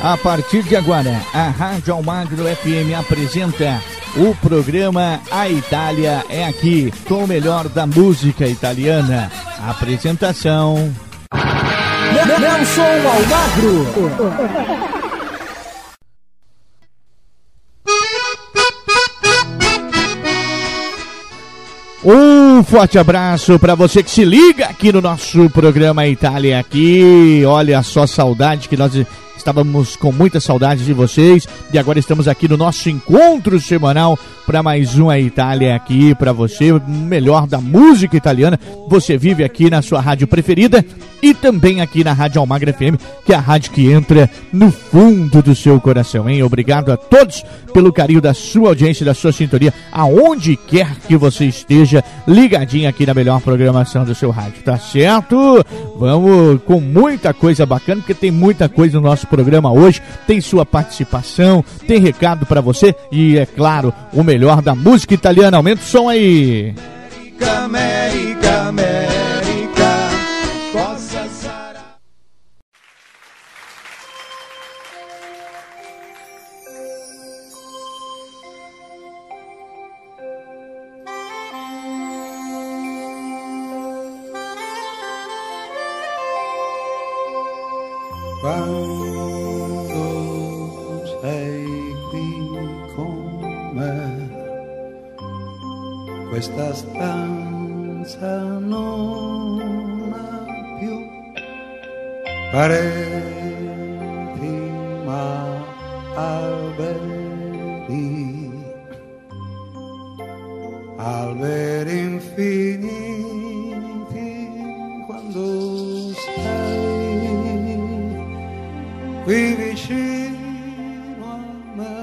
A partir de agora, a Rádio Almagro FM apresenta o programa A Itália é Aqui, com o melhor da música italiana. Apresentação. Nelson Almagro. Um forte abraço para você que se liga aqui no nosso programa Itália aqui. Olha só saudade que nós estávamos com muita saudade de vocês e agora estamos aqui no nosso encontro semanal para mais uma Itália aqui para você, melhor da música italiana. Você vive aqui na sua rádio preferida e também aqui na Rádio Almagra FM, que é a rádio que entra no fundo do seu coração, hein? Obrigado a todos pelo carinho da sua audiência, da sua sintonia, aonde quer que você esteja ligadinho aqui na melhor programação do seu rádio, tá certo? Vamos com muita coisa bacana, porque tem muita coisa no nosso programa hoje, tem sua participação, tem recado para você e é claro, o melhor melhor da música italiana. Aumenta o som aí. América, América, América, questa stanza non ha più pareti ma alberi, alberi infiniti quando sei qui vicino a me.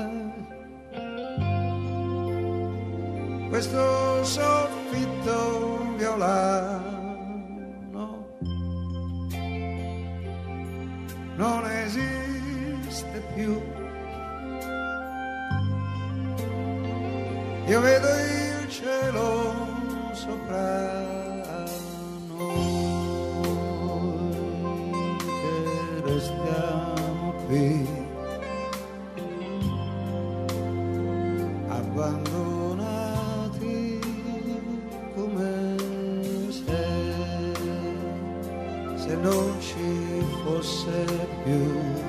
Questo soffitto violano non esiste più. Io vedo il cielo sopra noi che restiamo qui. You said you.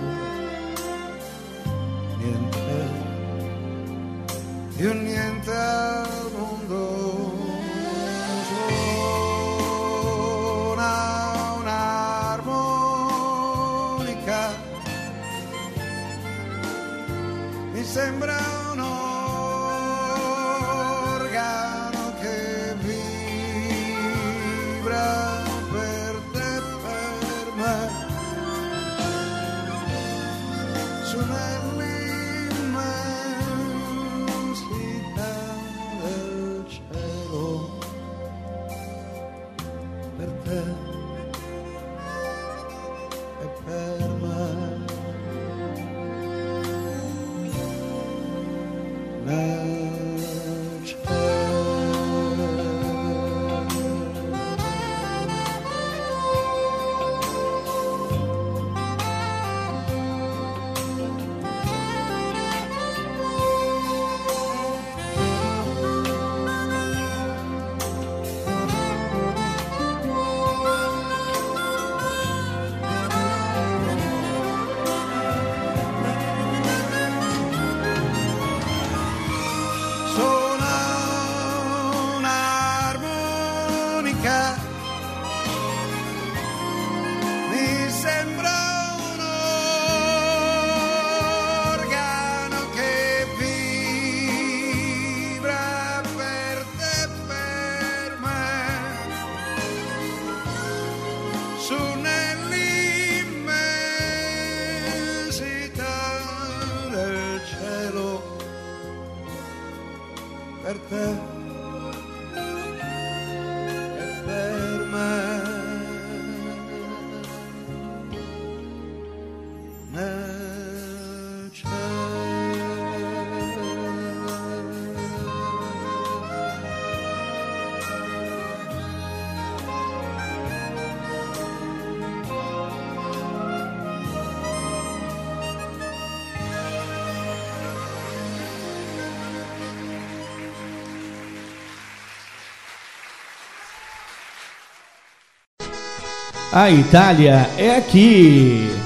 A Itália é aqui.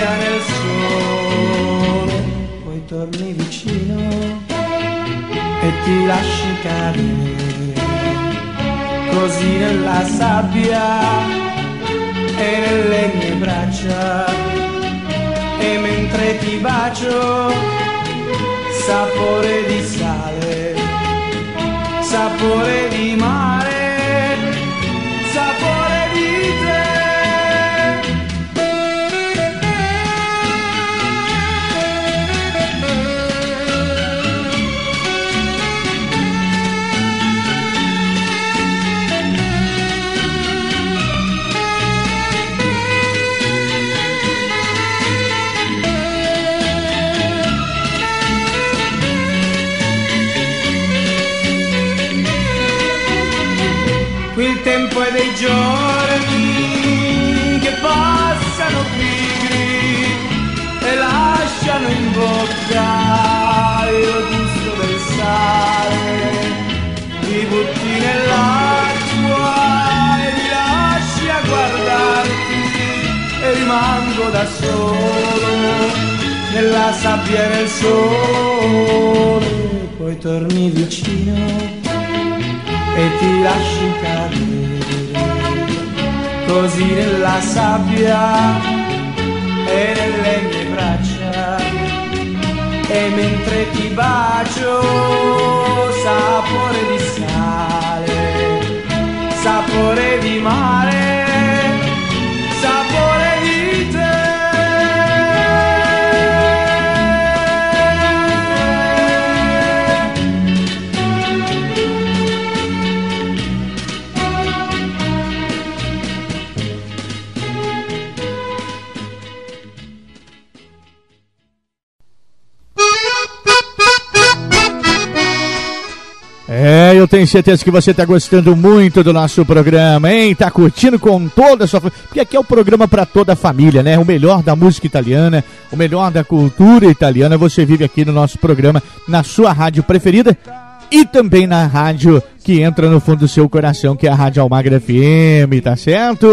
Sabbia nel sole. Poi torni vicino e ti lasci cadere così nella sabbia e nelle mie braccia e mentre ti bacio sapore di sale sapore di mare dei giorni che passano pigri e lasciano in bocca il gusto del sale. Ti butti nell'acqua e mi lasci a guardarti e rimango da solo nella sabbia nel sole. Poi torni vicino e ti lasci cadere così nella sabbia e nelle mie braccia. E mentre ti bacio sapore di sale sapore di mare tenho certeza que você está gostando muito do nosso programa, hein? Tá curtindo com toda a sua família. Porque aqui é o programa para toda a família, né? O melhor da música italiana, o melhor da cultura italiana. Você vive aqui no nosso programa, na sua rádio preferida e também na rádio que entra no fundo do seu coração, que é a Rádio Almagra FM, tá certo?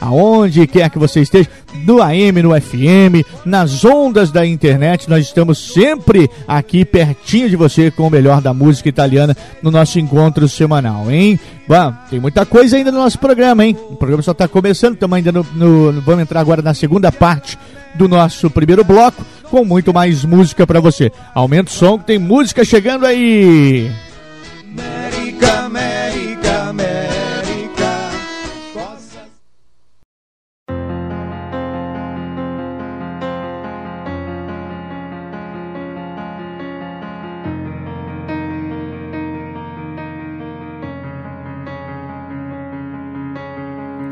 Aonde quer que você esteja, no AM, no FM, nas ondas da internet, nós estamos sempre aqui pertinho de você com o melhor da música italiana no nosso encontro semanal, hein? Bom, tem muita coisa ainda no nosso programa, hein? O programa só está começando, estamos ainda no, no- Vamos entrar agora na segunda parte do nosso primeiro bloco, com muito mais música para você. Aumenta o som que tem música chegando aí! América,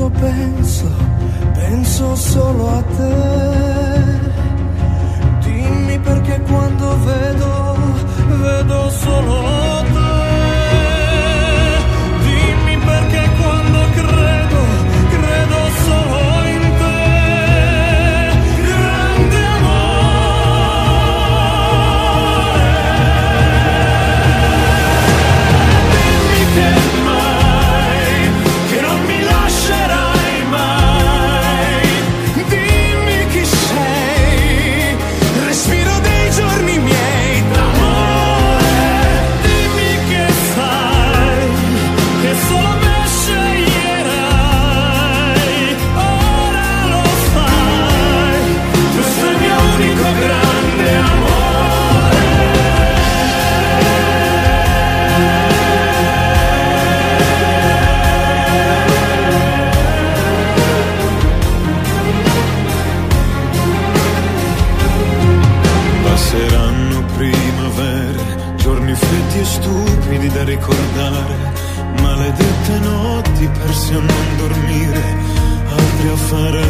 quando penso, penso solo a te. Dimmi perché quando vedo, vedo solo te. different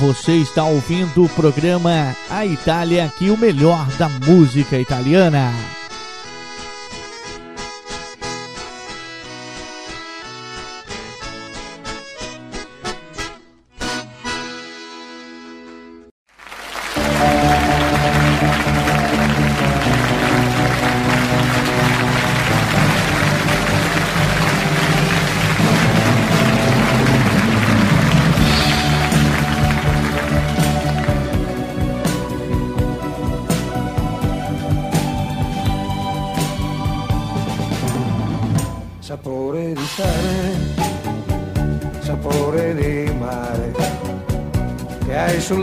Você está ouvindo o programa A Itália aqui, o melhor da música italiana.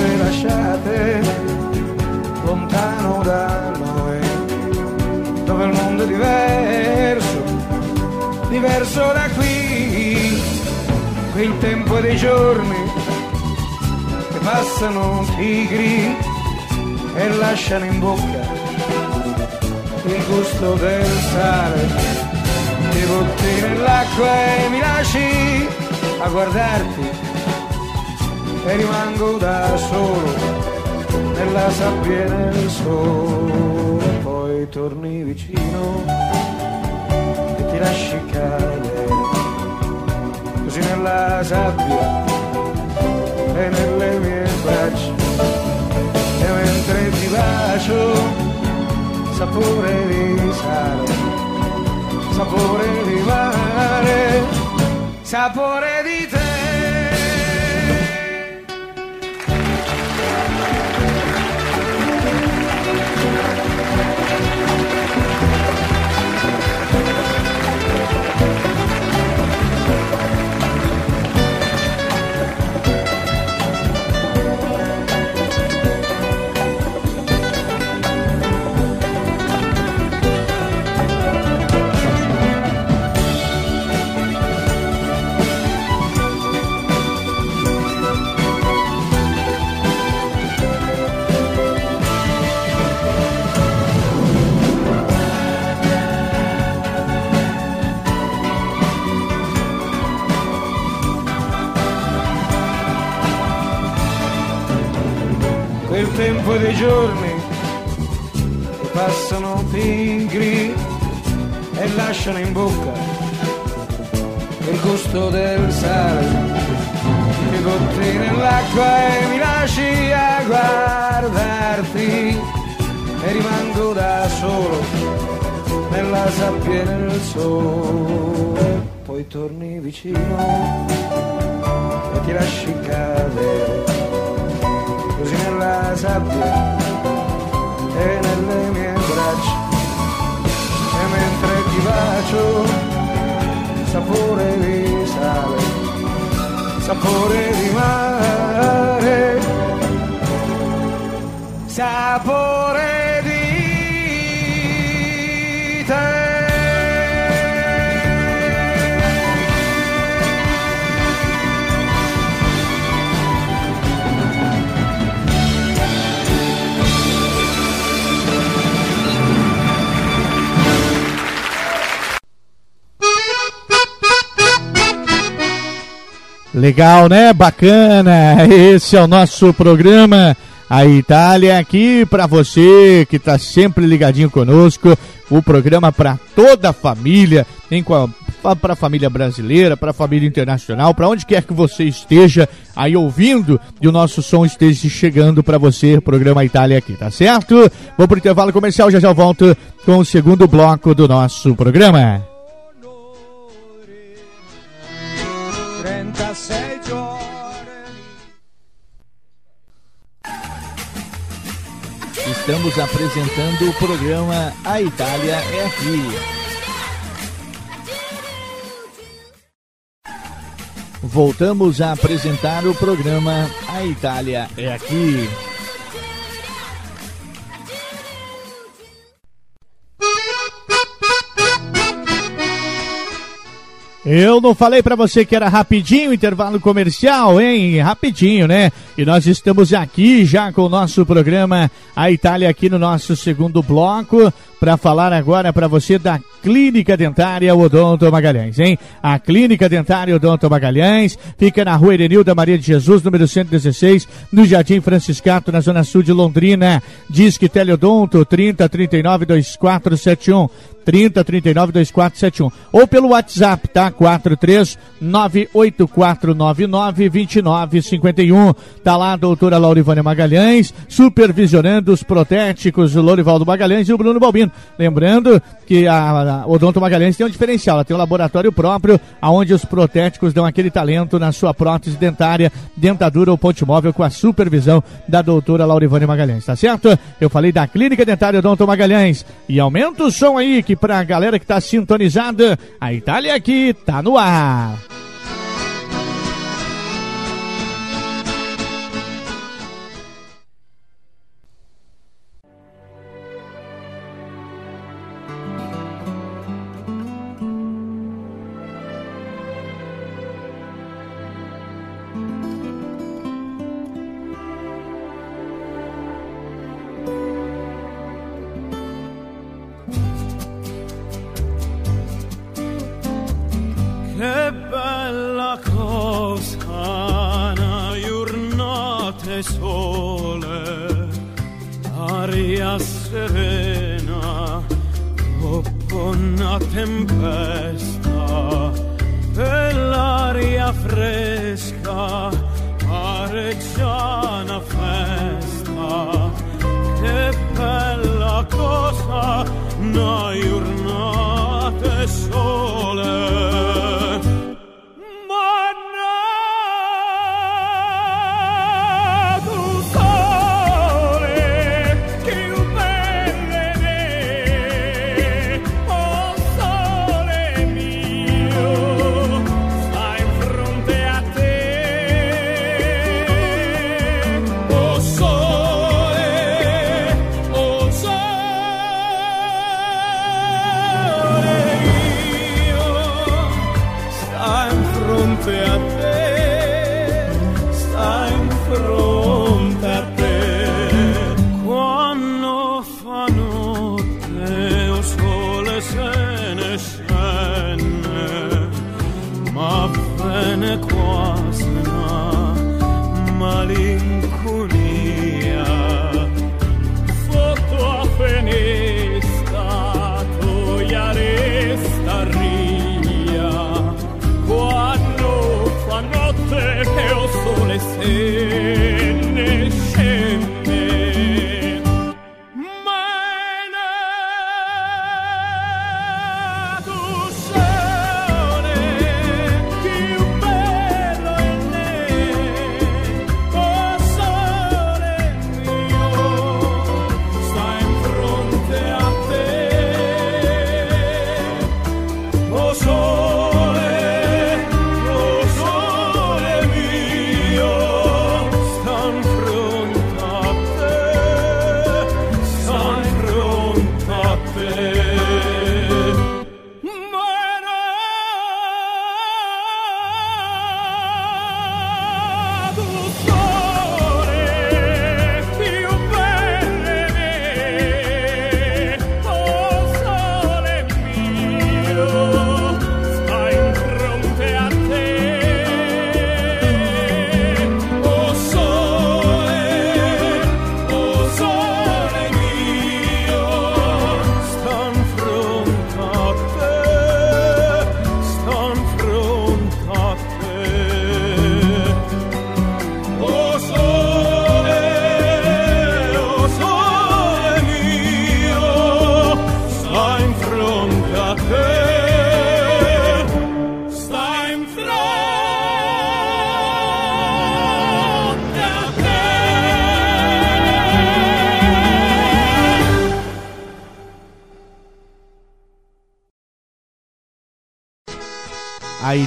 cose lasciate lontano da noi, dove il mondo è diverso, diverso da qui, qui il tempo dei giorni, passano tigri e lasciano in bocca il gusto del sale. Ti butti nell'acqua e mi lasci a guardarti e rimango da solo nella sabbia e nel sole. Poi torni vicino e ti lasci cadere così nella sabbia e nelle mie braccia e mentre ti bacio sapore di sale sapore di mare sapore tempo dei giorni che passano pigri e lasciano in bocca il gusto del sale. Mi butti nell'acqua e mi lasci a guardarti e rimango da solo nella sabbia e nel sole. Poi torni vicino e ti lasci cadere così nella sabbia e nelle mie braccia. E mentre ti bacio sapore di sale sapore di mare sapore Legal, né? Bacana. Esse é o nosso programa A Itália aqui para você que está sempre ligadinho conosco. O programa para toda a família, para a família brasileira, para a família internacional, para onde quer que você esteja aí ouvindo e o nosso som esteja chegando para você, programa Itália aqui, tá certo? Vou pro intervalo comercial, já já volto com o segundo bloco do nosso programa. Estamos apresentando o programa A Itália é Aqui. Voltamos a apresentar o programa A Itália é Aqui. Eu não falei para você que era rapidinho intervalo comercial, hein? Rapidinho, né? E nós estamos aqui já com o nosso programa A Itália aqui no nosso segundo bloco para falar agora para você da Clínica Dentária Odonto Magalhães, hein? A Clínica Dentária Odonto Magalhães fica na Rua Erenilda Maria de Jesus, número 116, no Jardim Franciscato, na Zona Sul de Londrina. Disque Teleodonto 30 39 2471. 30 39 2471 ou pelo WhatsApp, tá? 43 98499 2951. Tá lá a doutora Laurivânia Magalhães, supervisionando os protéticos, o Lourivaldo Magalhães e o Bruno Balbino. Lembrando que a, a Odonto Magalhães tem um diferencial, ela tem um laboratório próprio, aonde os protéticos dão aquele talento na sua prótese dentária, dentadura ou ponte móvel com a supervisão da doutora Laurivânia Magalhães, tá certo? Eu falei da Clínica Dentária Odonto Magalhães. E aumenta o som aí, que pra galera que tá sintonizada, a Itália aqui tá no ar. serena dopo una tempesta e l'aria fresca pare già una festa che bella cosa noi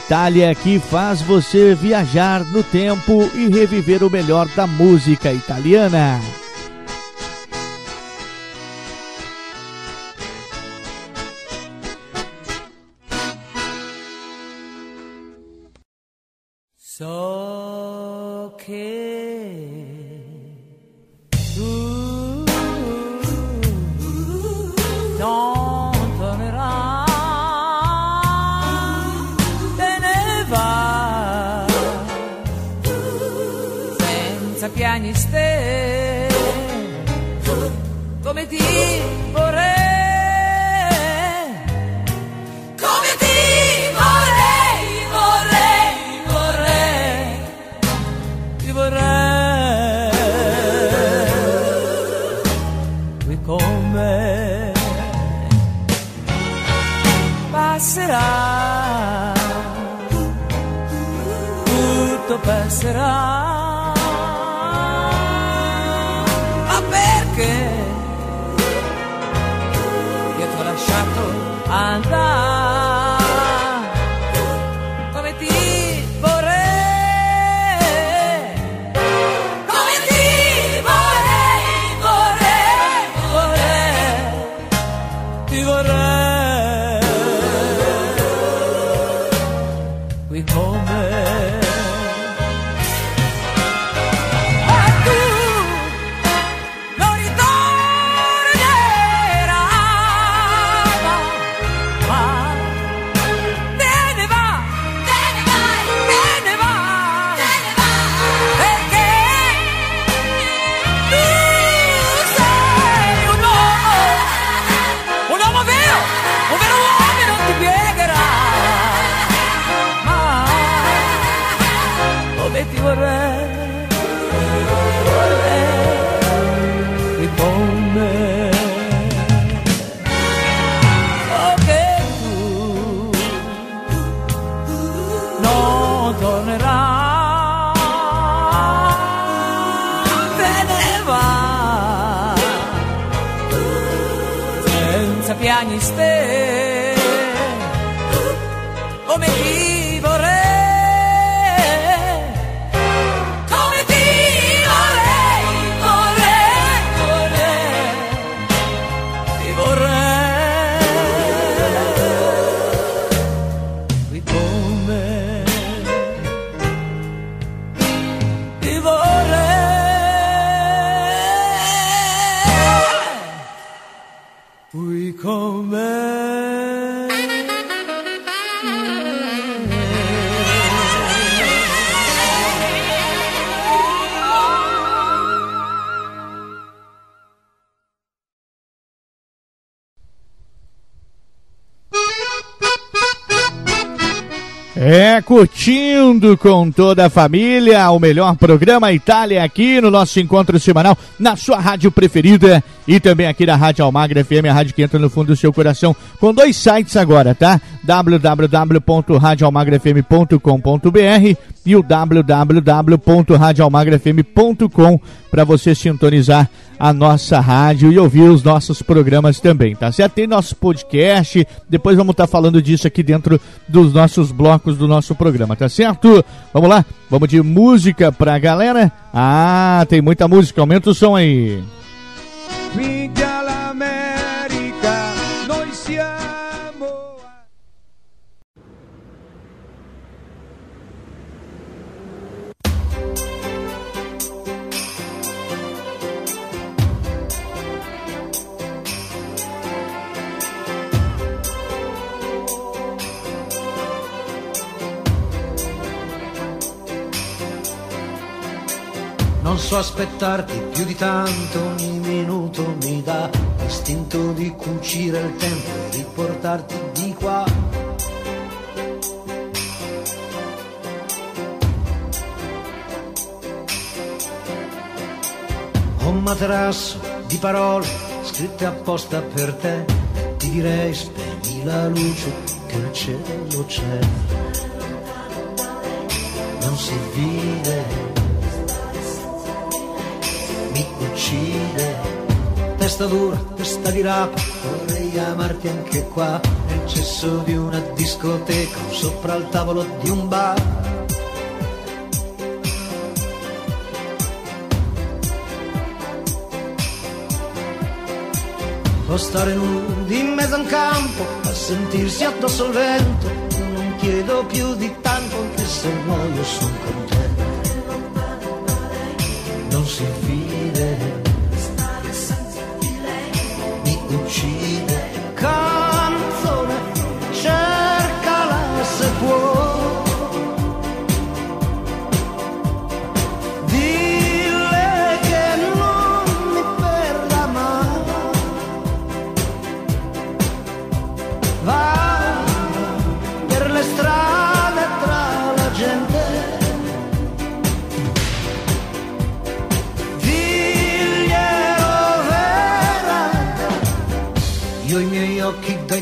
Itália que faz você viajar no tempo e reviver o melhor da música italiana. So curtindo com toda a família o melhor programa Itália aqui no nosso encontro semanal, na sua rádio preferida e também aqui na Rádio Almagra FM, a rádio que entra no fundo do seu coração, com dois sites agora, tá? www.radioalmagrafm.com.br e o www.radioalmagrafm.com para você sintonizar a nossa rádio e ouvir os nossos programas também, tá certo? Tem nosso podcast, depois vamos estar falando disso aqui dentro dos nossos blocos do nosso programa, tá certo? Vamos lá, vamos de música pra galera. Ah, tem muita música, aumenta o som aí. Non so aspettarti più di tanto, ogni minuto mi dà l'istinto di cucire il tempo e riportarti di qua. Un materasso di parole scritte apposta per te ti direi spegni la luce che il cielo c'è. Non si vede uccide. Testa dura, testa di rapa, vorrei amarti anche qua, nel cesso di una discoteca, sopra il tavolo di un bar. O stare nudi in mezzo a un campo, a sentirsi addosso al vento, non chiedo più di tanto, anche se muoio sono contento non si vede mi uccide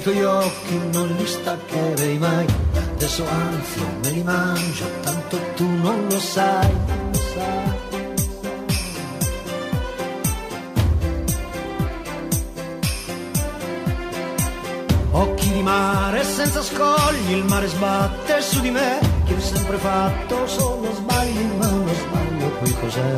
tuoi occhi non li staccherei mai Adesso anzi me li mangio tanto tu non lo sai. Occhi di mare senza scogli, il mare sbatte su di me, che ho sempre fatto solo sbagli, ma uno sbaglio poi cos'è?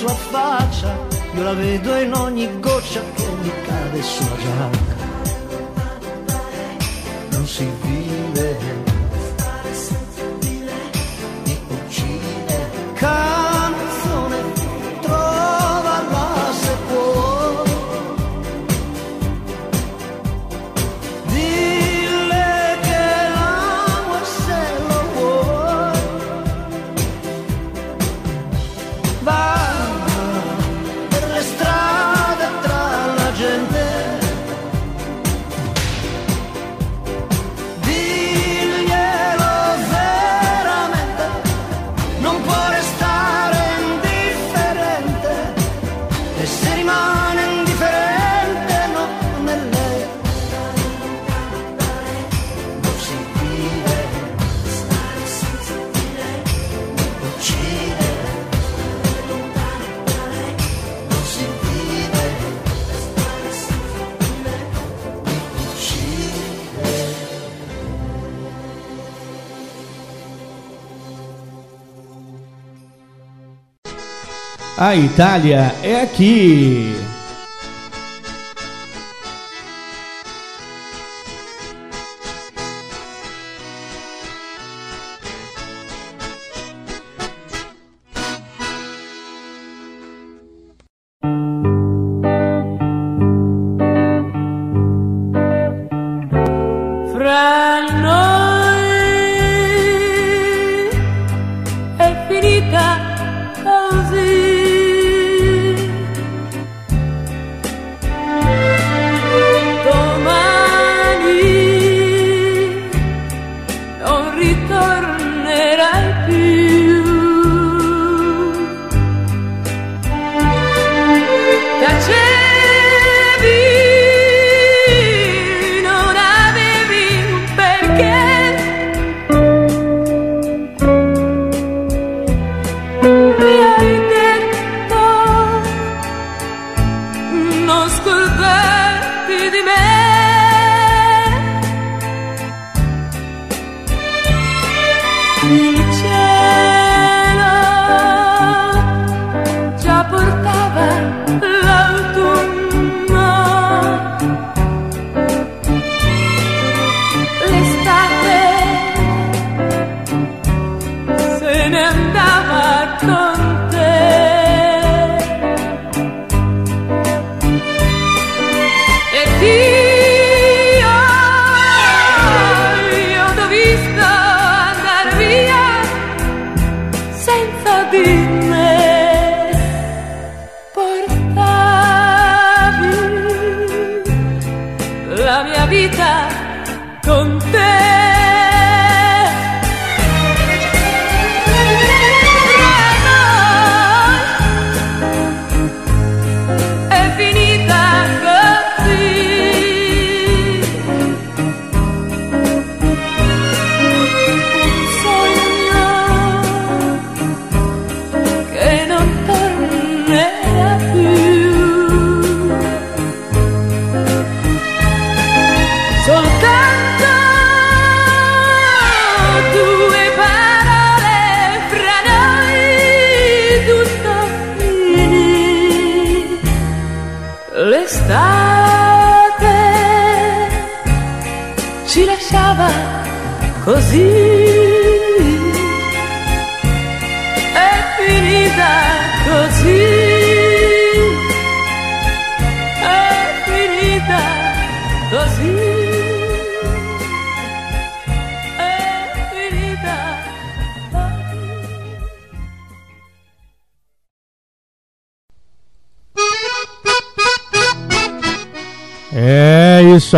sua faccia, io la vedo in ogni goccia che mi cade sulla giacca. Non si vive. A Itália é aqui.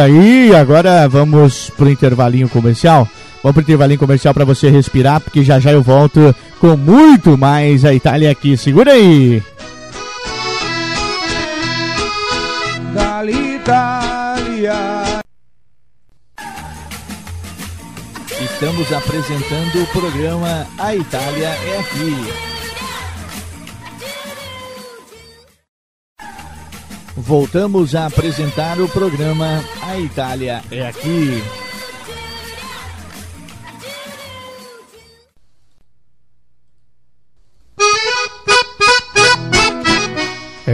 aí, agora vamos pro intervalinho comercial. Vamos pro intervalinho comercial para você respirar, porque já já eu volto com muito mais a Itália aqui. Segura aí! Estamos apresentando o programa A Itália é Aqui. Voltamos a apresentar o programa A Itália é Aqui.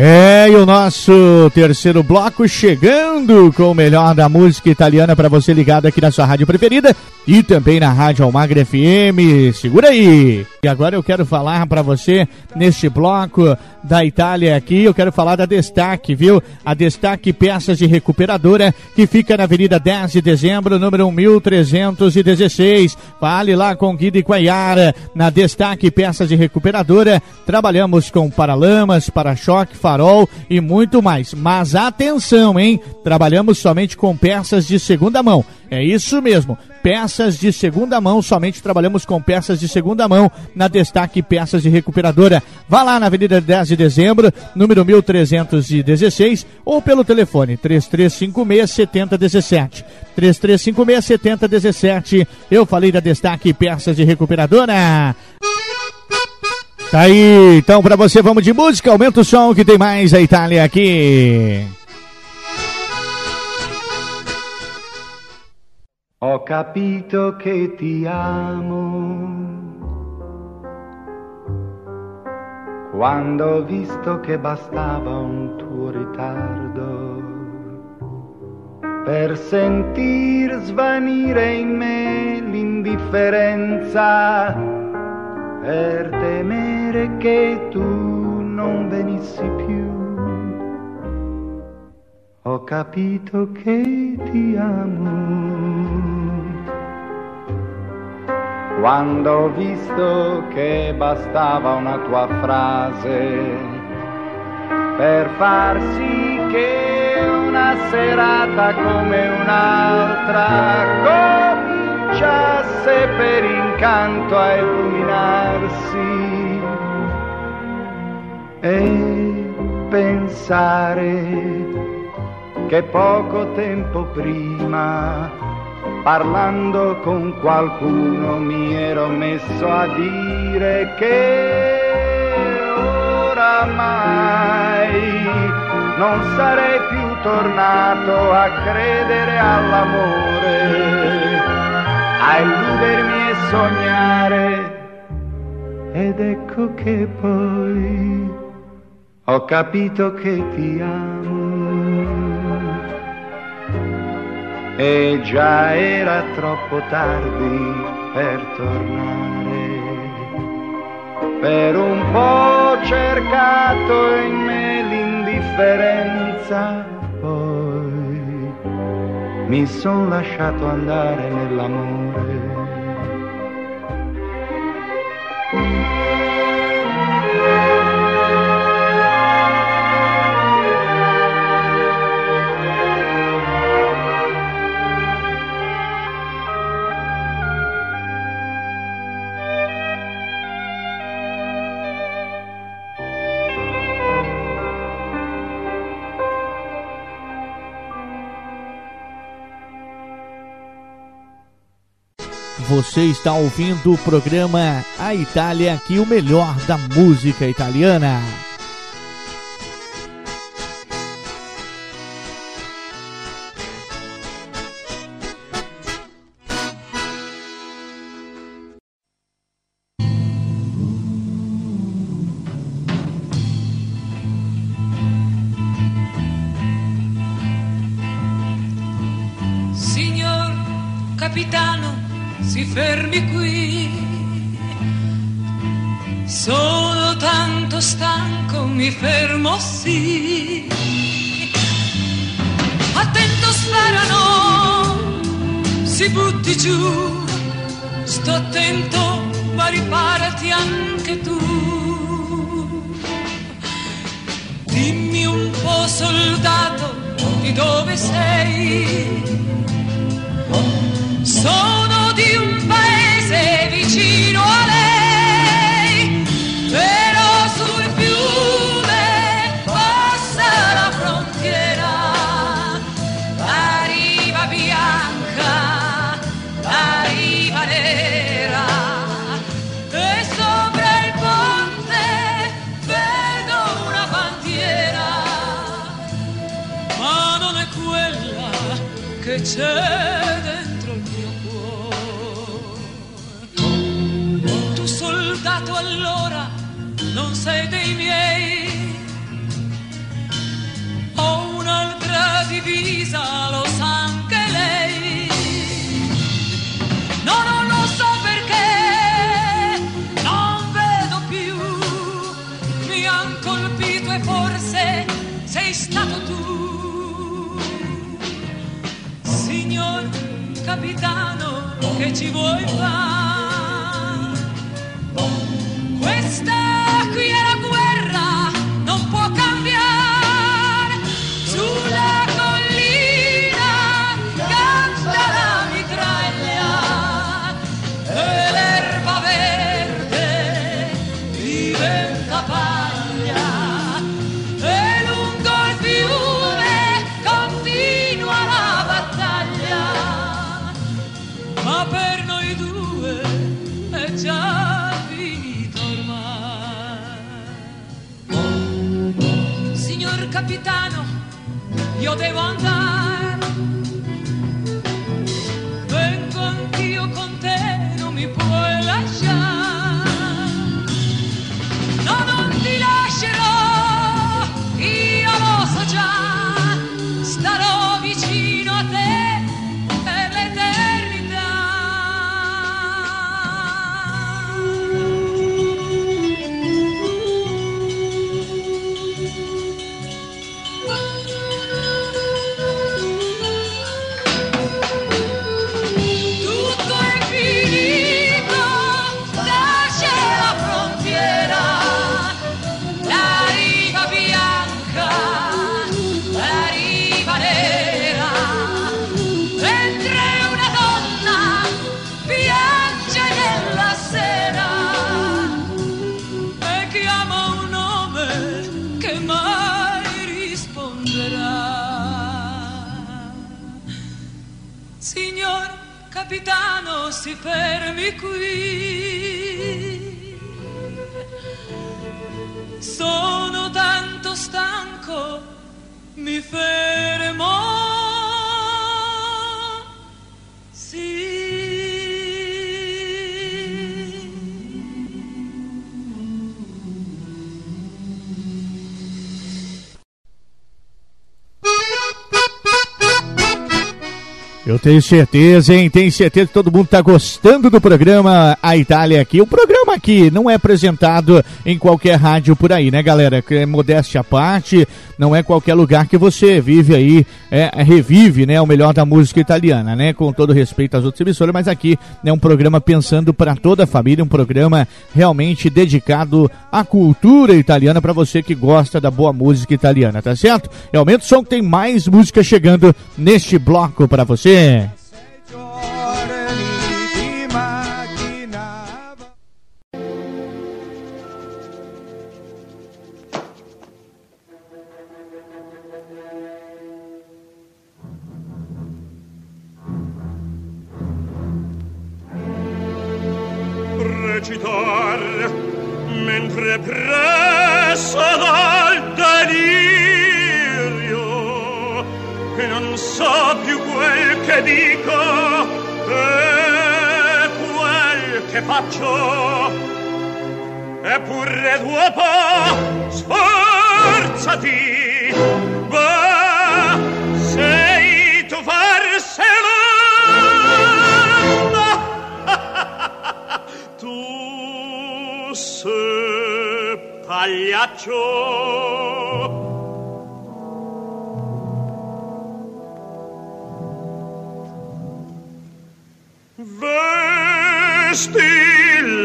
É, e o nosso terceiro bloco chegando com o melhor da música italiana para você ligado aqui na sua rádio preferida e também na Rádio Almagra FM. Segura aí! E agora eu quero falar para você neste bloco da Itália aqui, eu quero falar da Destaque, viu? A Destaque Peças de Recuperadora, que fica na Avenida 10 de Dezembro, número 1316. Fale lá com Guido Quaiara, na Destaque Peças de Recuperadora. Trabalhamos com paralamas, para-choque, farol e muito mais. Mas atenção, hein? Trabalhamos somente com peças de segunda mão. É isso mesmo. Peças de segunda mão, somente trabalhamos com peças de segunda mão na Destaque Peças de Recuperadora. Vá lá na Avenida 10 de Dezembro, número 1316, ou pelo telefone 3356 7017. 3356 7017. Eu falei da Destaque Peças de Recuperadora. Tá aí, então pra você vamos de música, aumenta o som que tem mais a Itália aqui. Ho capito che ti amo quando ho visto che bastava un tuo ritardo per sentir svanire in me l'indifferenza, per temere che tu non venissi più. Ho capito che ti amo quando ho visto che bastava una tua frase per far sì che una serata come un'altra cominciasse per incanto a illuminarsi e pensare che poco tempo prima, parlando con qualcuno, mi ero messo a dire che oramai non sarei più tornato a credere all'amore, a illudermi e sognare. Ed ecco che poi ho capito che ti amo. E già era troppo tardi per tornare. Per un po' cercato in me l'indifferenza, mi son lasciato andare nell'amore. Você está ouvindo o programa A Itália aqui, o melhor da música italiana. Sẽ que ci vuoi fare? rico e Eu tenho certeza, hein? Tenho certeza que todo mundo tá gostando do programa A Itália aqui. O programa aqui não é apresentado em qualquer rádio por aí, né, galera? Que é modéstia à parte, não é qualquer lugar que você vive aí, é, revive, né, o melhor da música italiana, né? Com todo respeito às outras emissoras, mas aqui é um programa pensando para toda a família, um programa realmente dedicado à cultura italiana para você que gosta da boa música italiana, tá certo? E aumenta o som que tem mais música chegando neste bloco para você. Presso dal delirio e non so più quel che dico e quel che faccio. Eppure dopo sforzati va sei tu farselo. Tu sei pagliaccio. Vesti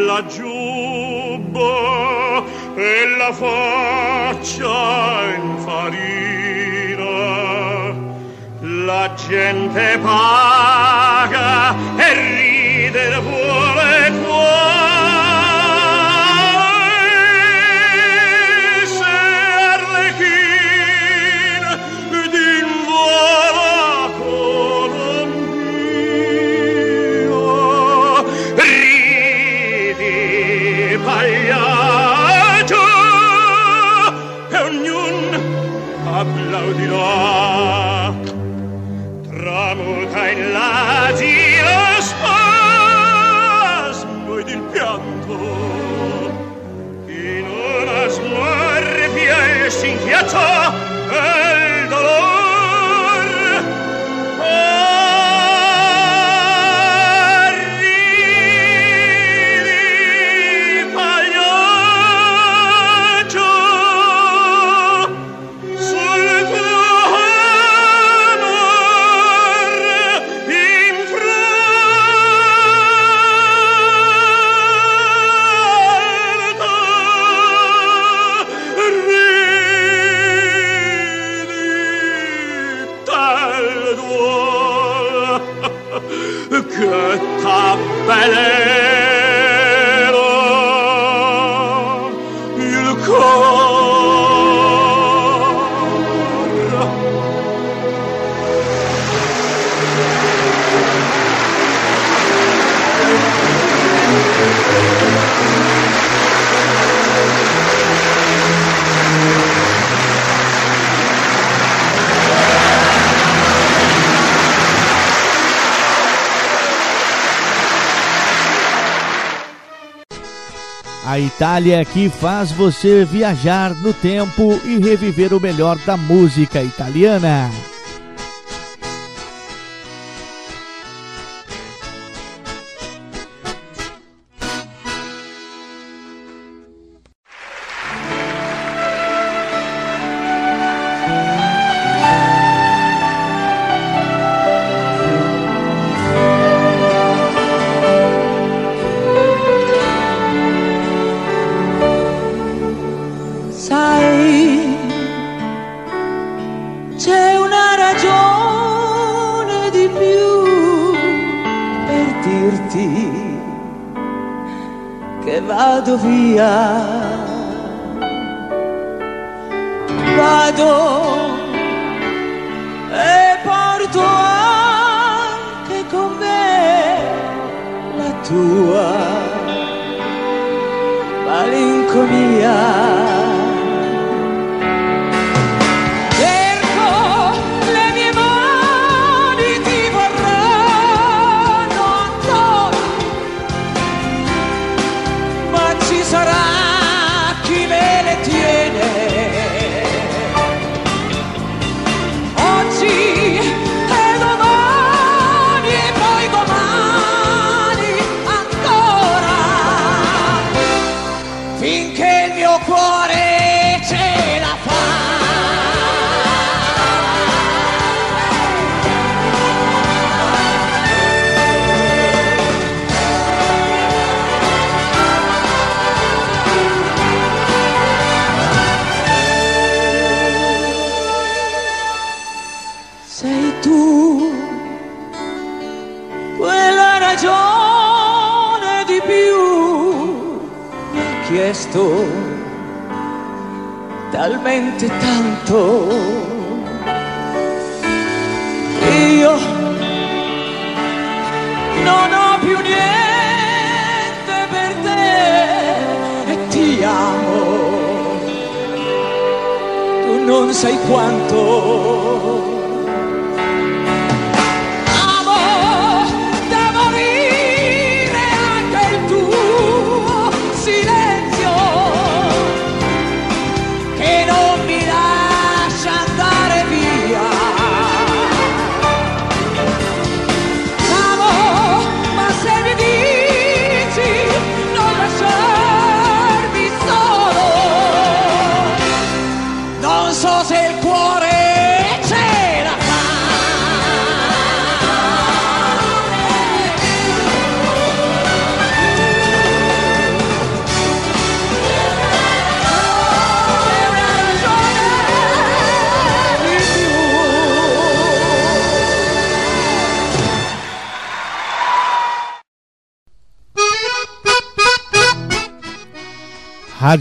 la giubba e la faccia in farina la gente paga e ridere vuole applaudirà tramuta in l'asilo spasmo ed il pianto. In una smorfia e si A Itália que faz você viajar no tempo e reviver o melhor da música italiana.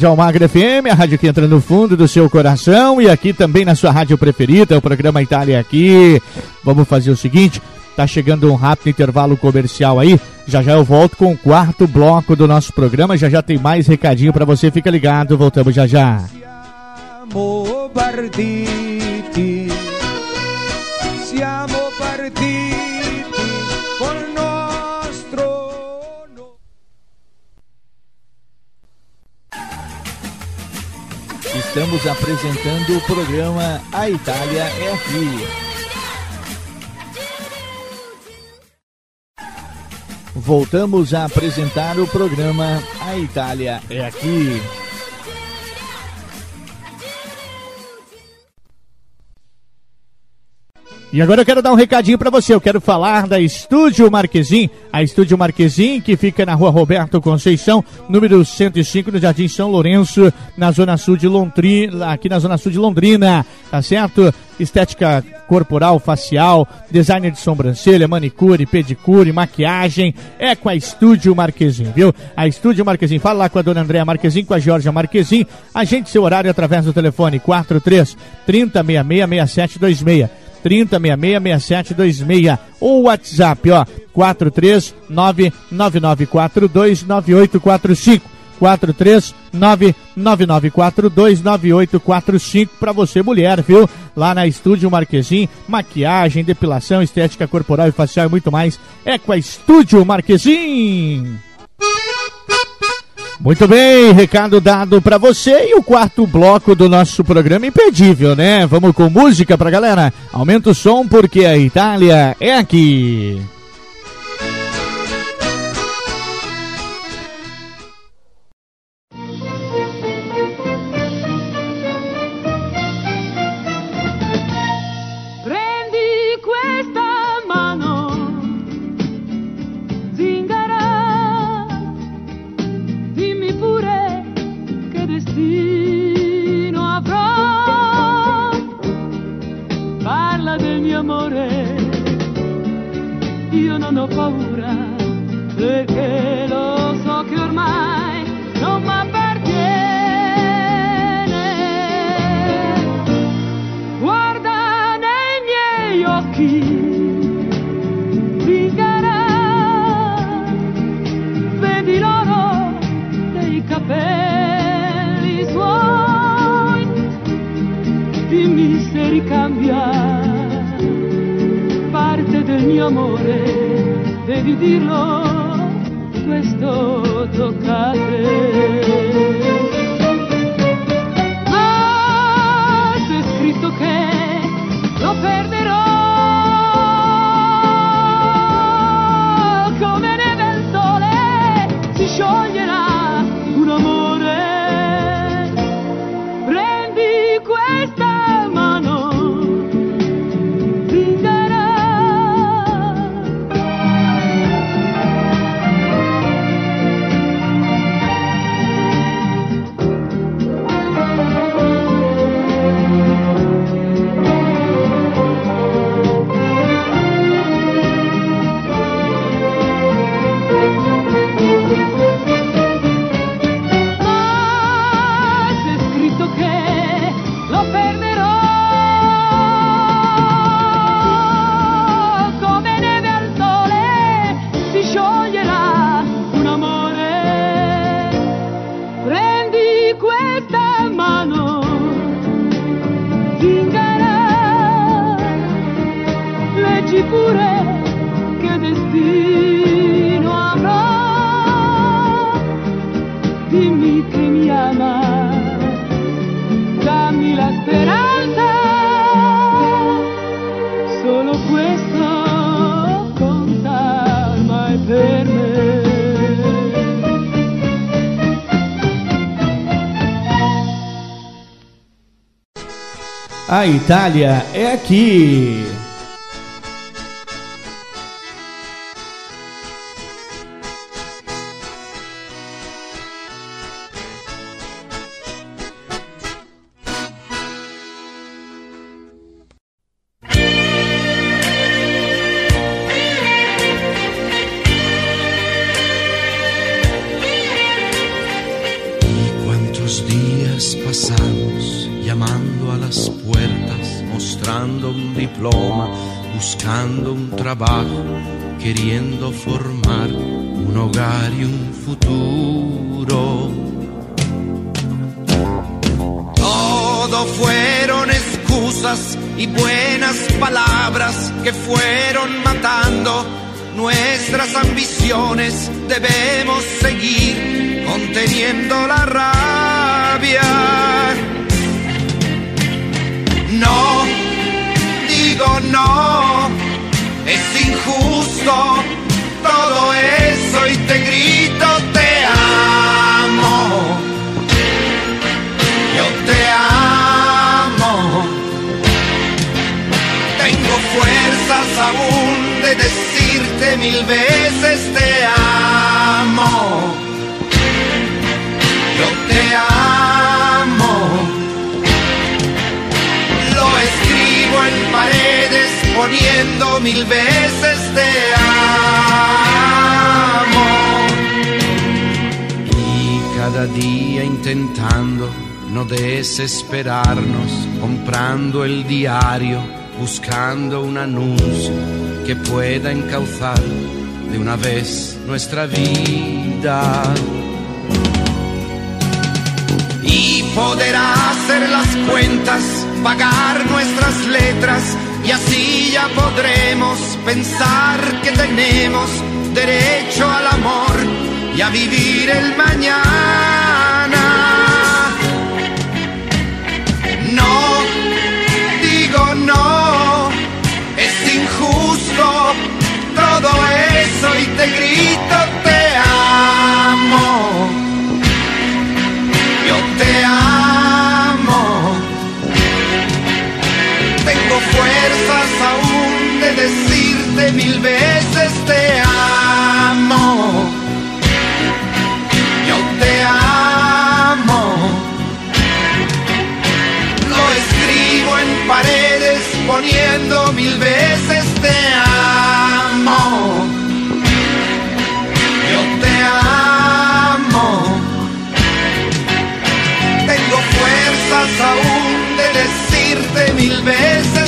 Rádio Almagra FM, a rádio que entra no fundo do seu coração e aqui também na sua rádio preferida, o programa Itália aqui. Vamos fazer o seguinte, tá chegando um rápido intervalo comercial aí. Já já eu volto com o quarto bloco do nosso programa, já já tem mais recadinho para você, fica ligado, voltamos já já. Siamo Estamos apresentando o programa A Itália é Aqui. Voltamos a apresentar o programa A Itália é Aqui. E agora eu quero dar um recadinho para você. Eu quero falar da Estúdio Marquesim. A Estúdio Marquesim, que fica na rua Roberto Conceição, número 105, no Jardim São Lourenço, na zona sul de Londrina, aqui na zona sul de Londrina, tá certo? Estética corporal, facial, designer de sobrancelha, manicure, pedicure, maquiagem, é com a Estúdio Marquesim, viu? A Estúdio Marquesim, fala lá com a dona Andréa Marquesim, com a Georgia Marquesim, agende seu horário através do telefone 43 3066 6726. 3066-6726 ou WhatsApp, ó, 439-9942-9845. 439-9942-9845 para você, mulher, viu? Lá na Estúdio Marquesim, maquiagem, depilação, estética corporal e facial e muito mais. É com a Estúdio Marquesim! Muito bem, recado dado pra você e o quarto bloco do nosso programa imperdível, né? Vamos com música pra galera. Aumenta o som porque a Itália é aqui. A Itália é aqui. Debemos seguir conteniendo la rabia. No, digo no, es injusto todo eso y te grito te amo. Yo te amo. Tengo fuerzas aún de decirte mil veces te poniendo mil veces te amo. Y cada día intentando no desesperarnos, comprando el diario, buscando un anuncio que pueda encauzar de una vez nuestra vida. Y poder hacer las cuentas, pagar nuestras letras y así ya podremos pensar que tenemos derecho al amor y a vivir el mañana. No, digo no, es injusto todo eso y te grito mil veces te amo. Yo te amo. Lo escribo en paredes poniendo mil veces te amo. Yo te amo. Tengo fuerzas aún de decirte mil veces.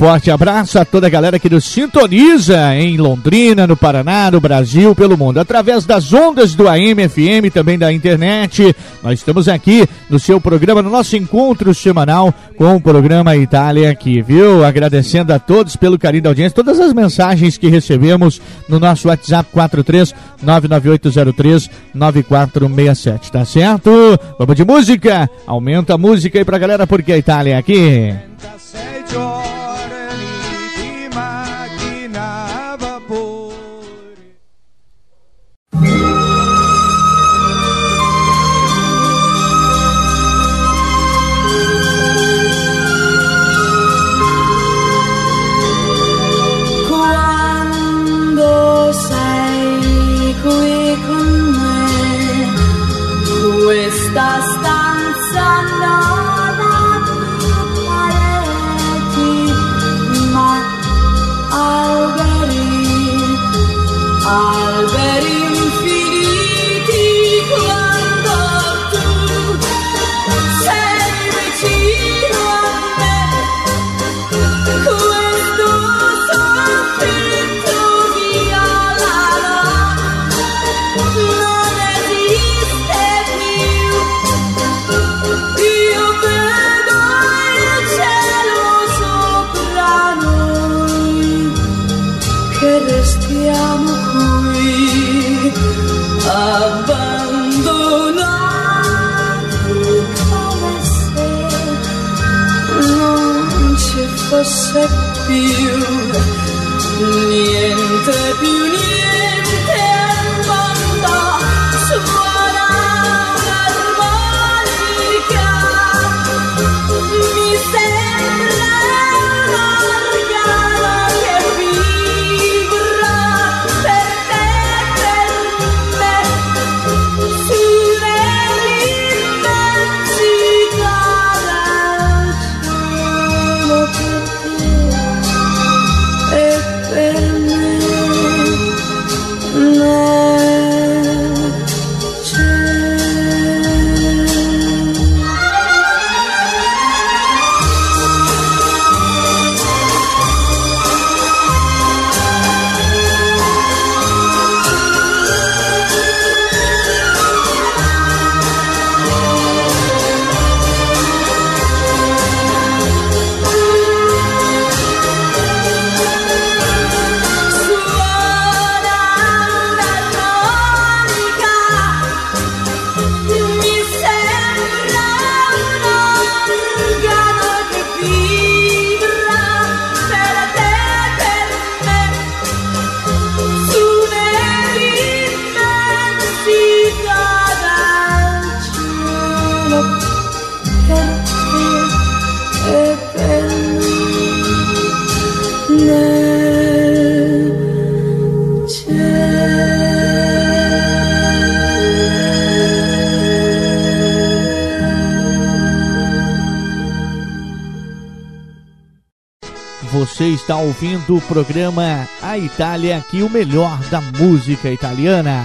Forte abraço a toda a galera que nos sintoniza em Londrina, no Paraná, no Brasil, pelo mundo, através das ondas do AM, FM, também da internet. Nós estamos aqui no seu programa, no nosso encontro semanal com o programa Itália aqui, viu? Agradecendo a todos pelo carinho da audiência, todas as mensagens que recebemos no nosso WhatsApp 43 99803 9467, tá certo? Vamos de música? Aumenta a música aí pra galera, porque a Itália é aqui. disappear. Está ouvindo o programa A Itália aqui, o melhor da música italiana.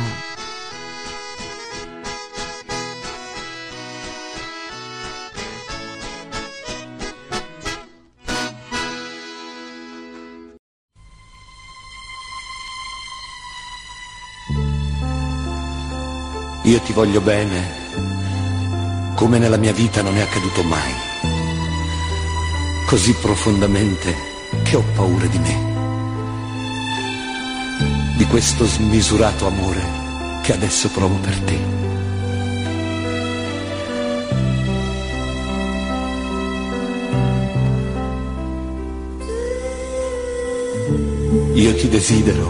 Io ti voglio bene come nella mia vita non è accaduto mai. Così profondamente che ho paura di me. Di questo smisurato amore che adesso provo per te. Io ti desidero,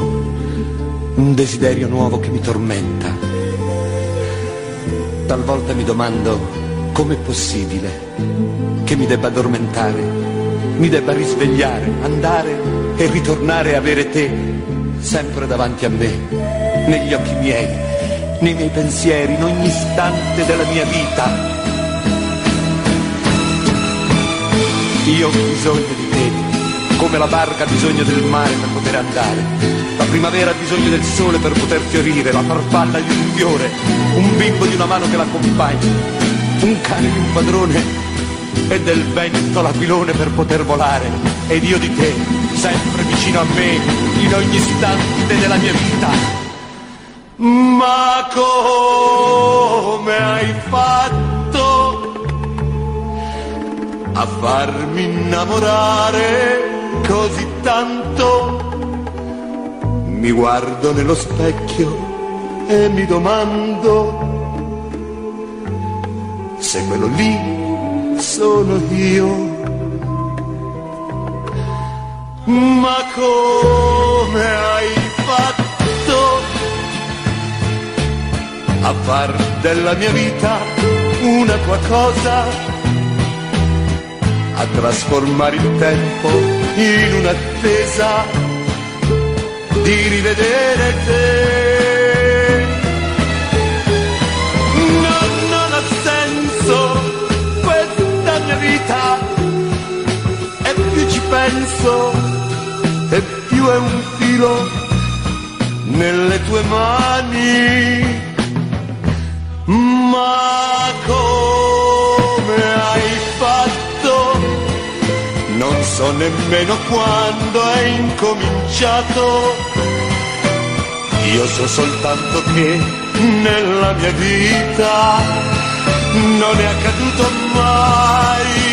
un desiderio nuovo che mi tormenta. Talvolta mi domando com'è possibile che mi debba addormentare, mi debba risvegliare, andare e ritornare e avere te sempre davanti a me, negli occhi miei, nei miei pensieri, in ogni istante della mia vita. Io ho bisogno di te come la barca ha bisogno del mare per poter andare. La primavera ha bisogno del sole per poter fiorire, la farfalla di un fiore, un bimbo di una mano che l'accompagna, un cane di un padrone e del vento l'aquilone per poter volare. Ed io di te, sempre vicino a me, in ogni istante della mia vita. Ma come hai fatto a farmi innamorare? così tanto. Mi guardo nello specchio e mi domando se quello lì sono io. Ma come hai fatto a far della mia vita una tua cosa? a trasformare il tempo in un'attesa di rivedere te. Penso e più è un filo nelle tue mani. Ma come hai fatto? Non so nemmeno quando è incominciato. Io so soltanto che nella mia vita non è accaduto mai.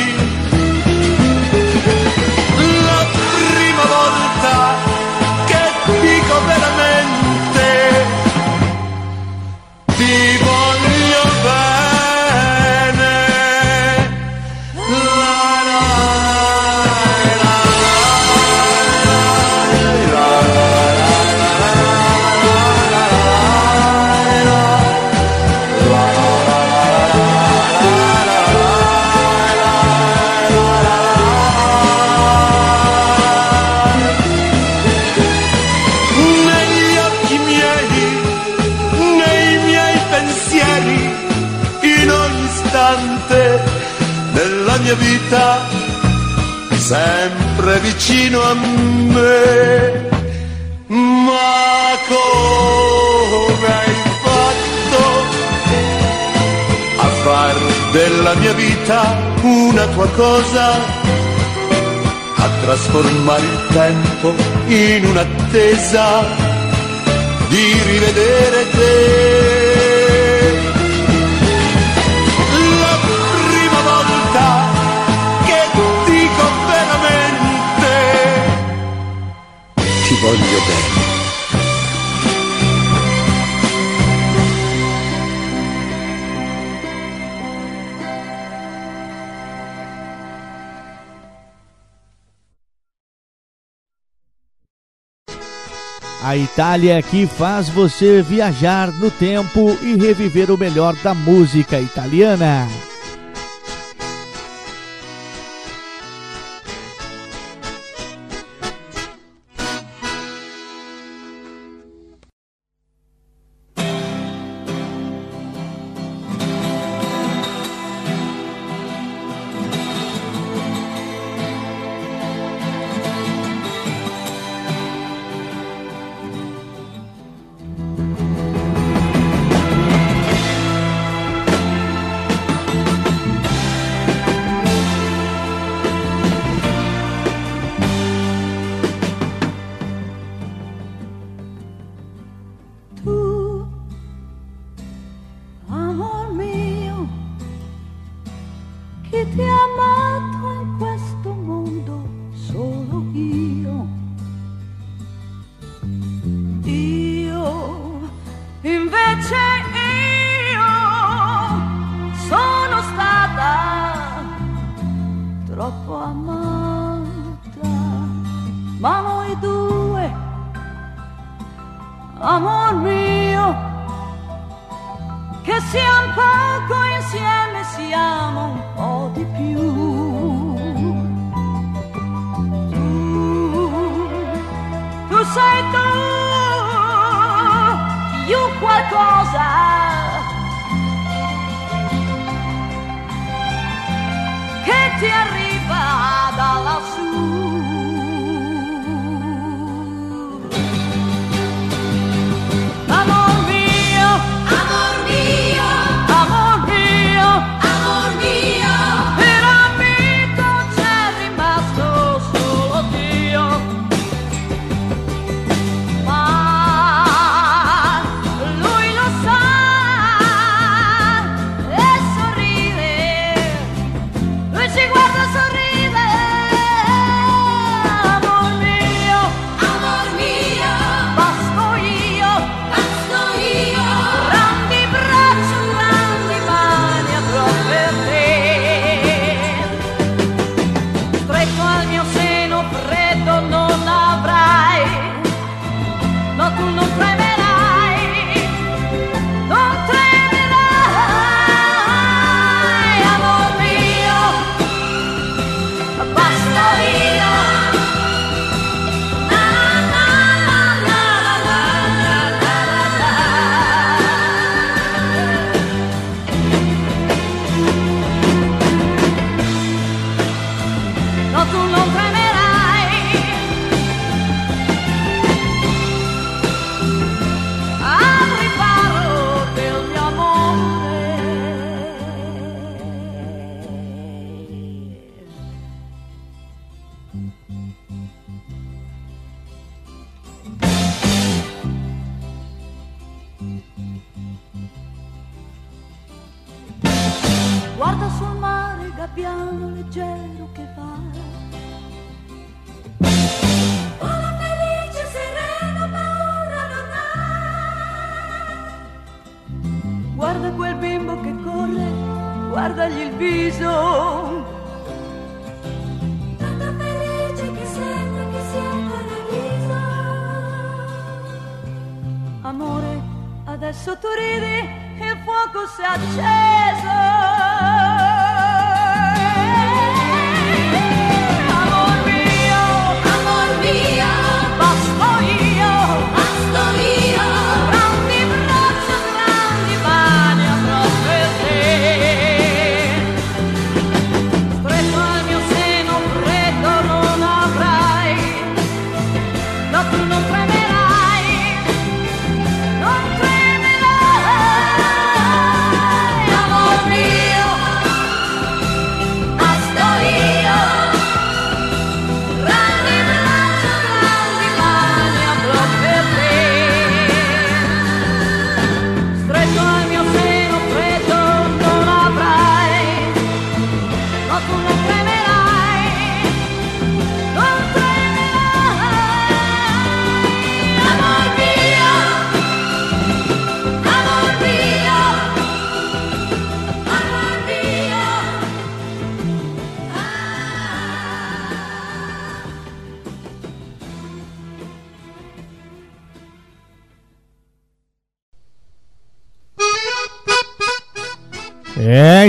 Vicino a me. Ma come hai fatto a far della mia vita una tua cosa? a trasformare il tempo in un'attesa di rivedere Itália que faz você viajar no tempo e reviver o melhor da música italiana.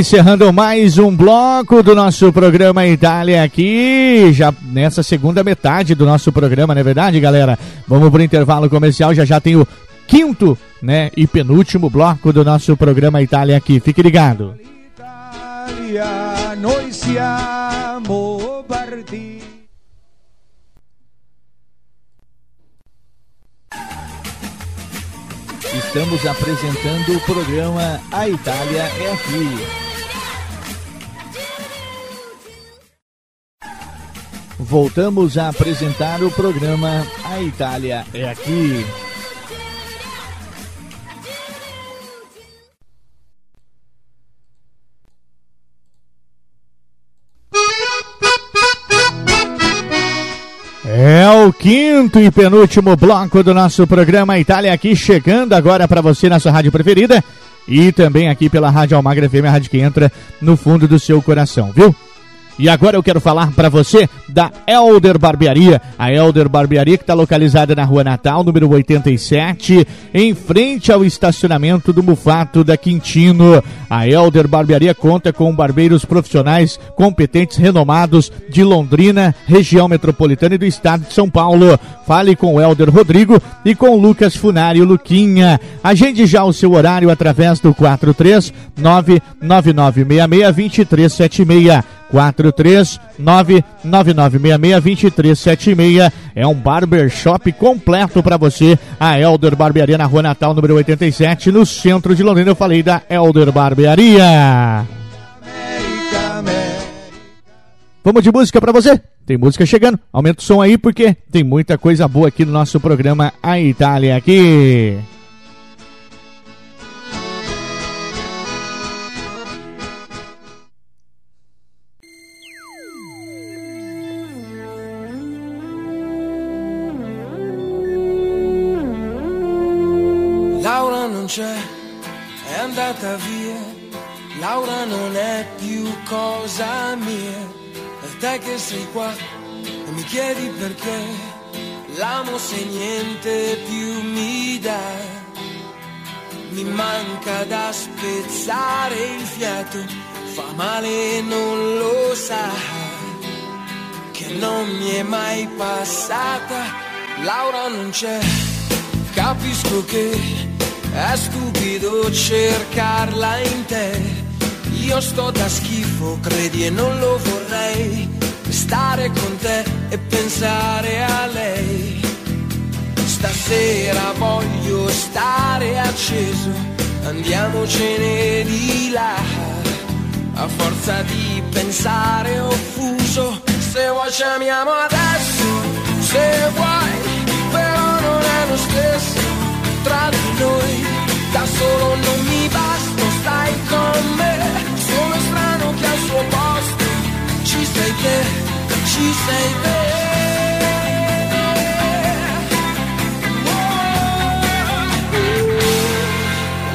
Encerrando mais um bloco do nosso programa Itália aqui, já nessa segunda metade do nosso programa, não é verdade, galera? Vamos pro intervalo comercial, já já tem o quinto, né, e penúltimo bloco do nosso programa Itália aqui. Fique ligado. Italia, noi siamo partiti. Estamos apresentando o programa A Itália é Aqui. Voltamos a apresentar o programa A Itália é Aqui. É o quinto e penúltimo bloco do nosso programa Itália aqui chegando agora para você na sua rádio preferida e também aqui pela Rádio Almagra FM, a rádio que entra no fundo do seu coração, viu? E agora eu quero falar para você da Elder Barbearia. A Elder Barbearia que está localizada na Rua Natal, número 87, em frente ao estacionamento do Mufato da Quintino. A Elder Barbearia conta com barbeiros profissionais competentes, renomados de Londrina, região metropolitana e do estado de São Paulo. Fale com o Elder Rodrigo e com o Lucas Funário Luquinha. Agende já o seu horário através do 439 9966 2376. 43999662376 é um barbershop completo para você. A Elder Barbearia na Rua Natal, número 87, no centro de Londrina. Eu falei da Elder Barbearia. Vamos de música para você? Tem música chegando. Aumenta o som aí porque tem muita coisa boa aqui no nosso programa A Itália aqui. Cosa mia. È te che sei qua e mi chiedi perché. L'amo se niente più mi dà. Mi manca da spezzare il fiato. Fa male e non lo sa. Che non mi è mai passata. Laura non c'è. Capisco che è stupido cercarla in te. Io sto da schifo, credi e non lo vorrei. Stare con te e pensare a lei. Stasera voglio stare acceso, andiamocene di là. A forza di pensare offuso, se vuoi ci amiamo adesso, se vuoi, però non è lo stesso tra di noi. Da solo non mi basta, stai con me. Suo posto ci sei te, ci sei te. Oh,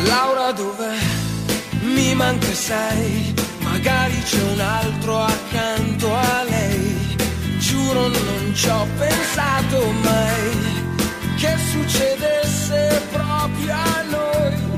Laura dov'è? Mi manca sai, magari c'è un altro accanto a lei. Giuro non ci ho pensato mai che succedesse proprio a noi.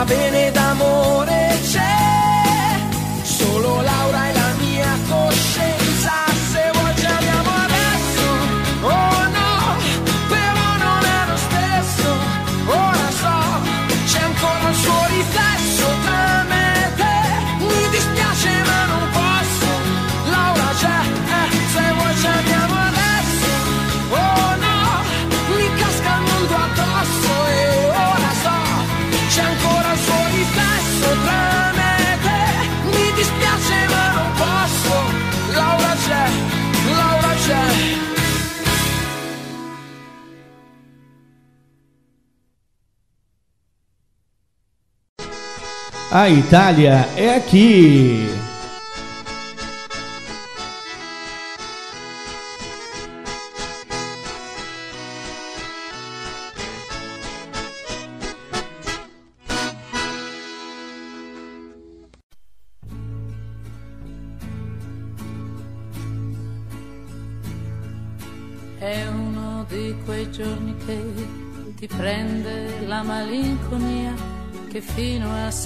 I've been in A Itália é aqui.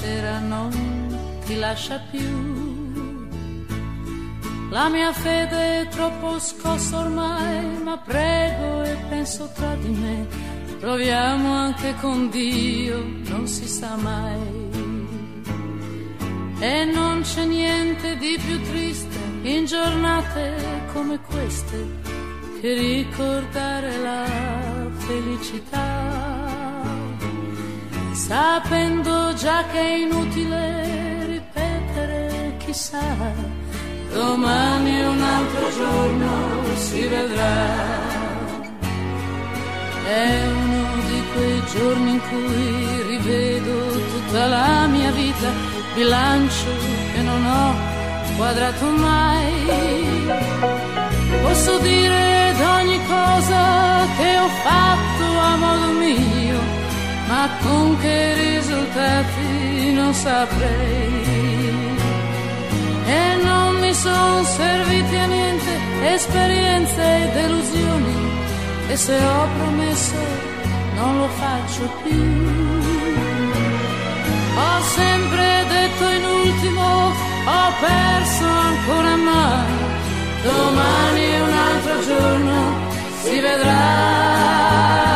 Sera non ti lascia più. La mia fede è troppo scossa ormai, ma prego e penso tra di me. Proviamo anche con Dio, non si sa mai. E non c'è niente di più triste in giornate come queste che ricordare la felicità, sapendo già che è inutile ripetere chissà, domani un altro giorno si vedrà. È uno di quei giorni in cui rivedo tutta la mia vita, bilancio che non ho quadrato mai. Posso dire d'ogni cosa che ho fatto a modo mio, ma con che risultati non saprei. E non mi son serviti a niente esperienze e delusioni, e se ho promesso non lo faccio più. Ho sempre detto in ultimo, ho perso ancora mai domani un altro giorno, si vedrà.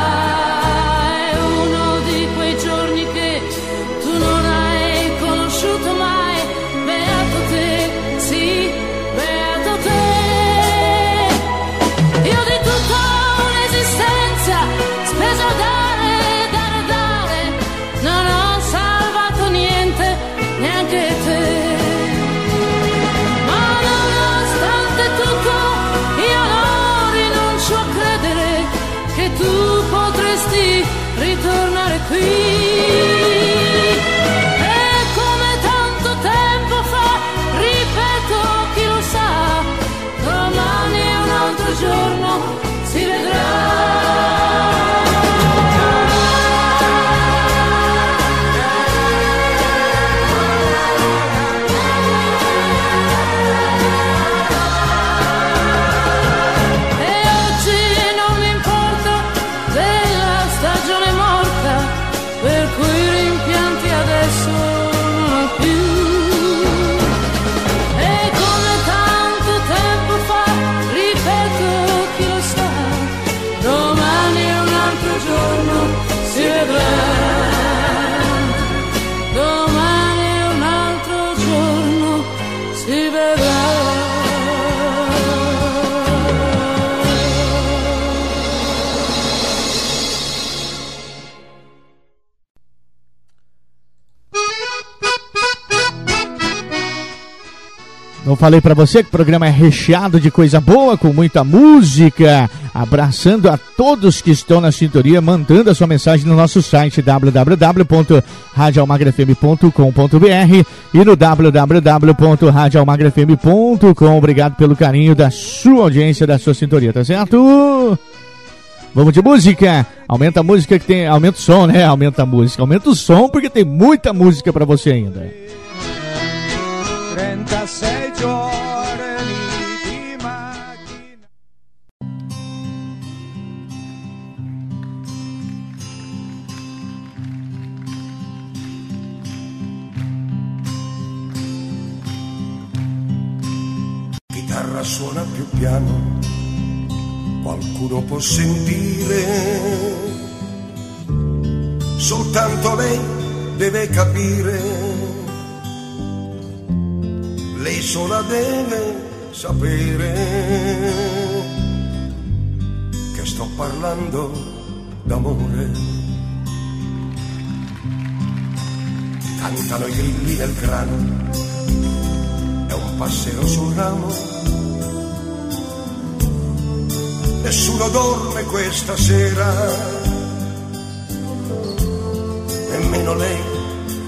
Falei pra você que o programa é recheado de coisa boa, com muita música. Abraçando a todos que estão na sintonia, mandando a sua mensagem no nosso site www.radioalmagrafm.com.br e no www.radioalmagrafm.com. Obrigado pelo carinho da sua audiência, da sua sintonia, tá certo? Vamos de música. Aumenta a música que tem, aumenta o som, né? Aumenta a música, aumenta o som porque tem muita música pra você ainda. 36 giorni di macchina. chitarra suona più piano, qualcuno può sentire, soltanto lei deve capire, lei sola deve sapere che sto parlando d'amore. Cantano i grilli del grano, è un passero sul ramo. Nessuno dorme questa sera, nemmeno lei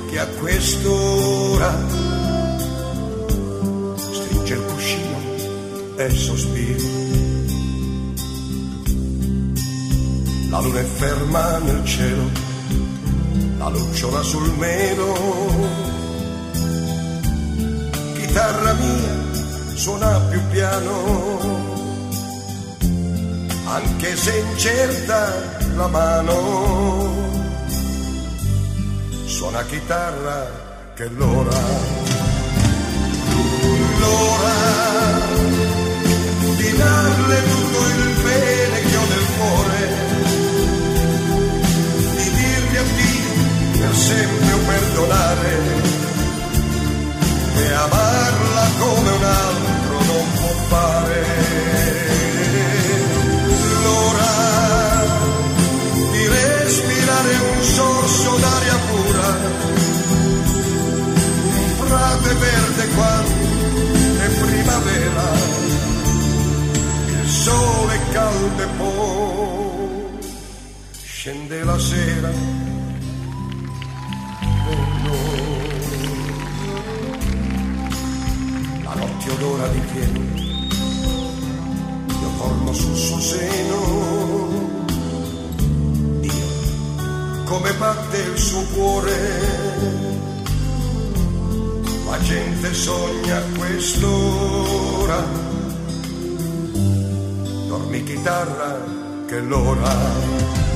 che a quest'ora stringe il cuscino e sospira. La luna è ferma nel cielo, la lucciola sul melo. Chitarra mia suona più piano anche se incerta la mano, suona chitarra che l'ora, l'ora di darle tutto il bene che ho nel cuore, di dirgli addio per sempre perdonare, e amarla come un altro non può fare. L'ora di respirare un sorso d'aria pura, un prato verde quando sole è caldo e poi scende la sera. e noi. La notte odora di pieno dormo sul suo seno. Dio, come batte il suo cuore. La gente sogna a quest'ora. guitarra que lora.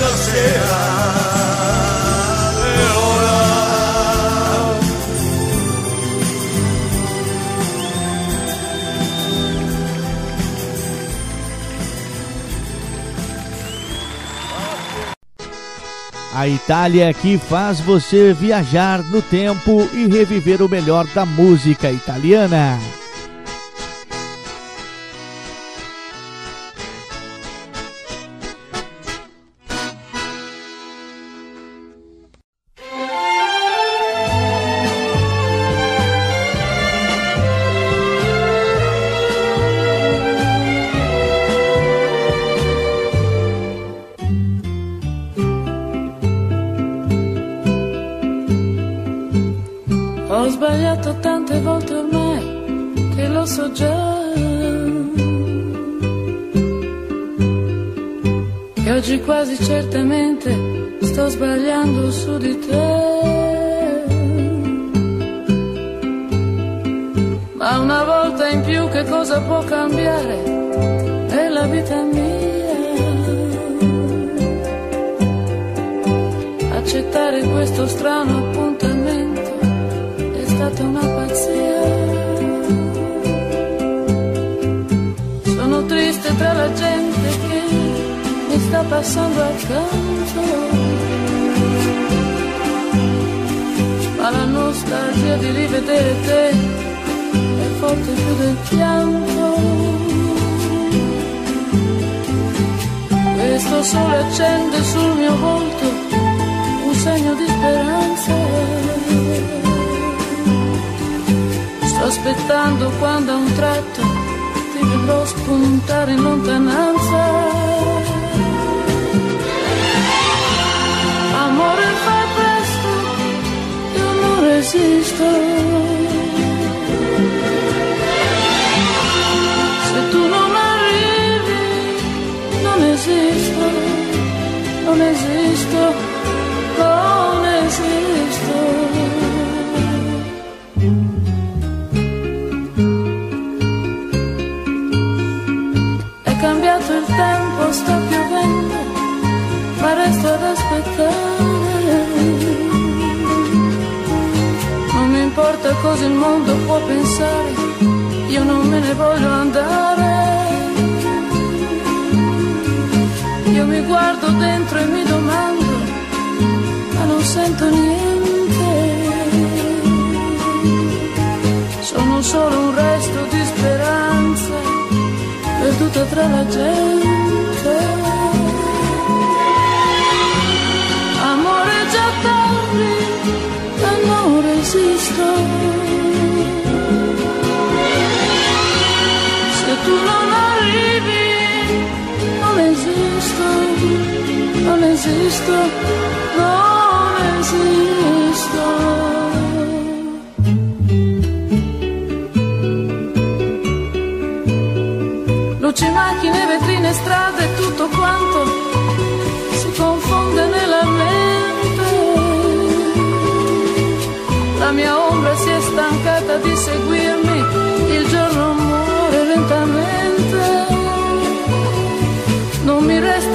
La sera. A Itália que faz você viajar no tempo e reviver o melhor da música italiana. Non me ne voglio andare. Io mi guardo dentro e mi domando, ma non sento niente. Sono solo un resto di speranza, perduta tra la gente. Amore già tardi, non tu non arrivi, non esisto, non esisto, non esisto. Luci, macchine, vetrine, strade, tutto quanto si confonde nella mente. La mia ombra si è stancata di seguirmi,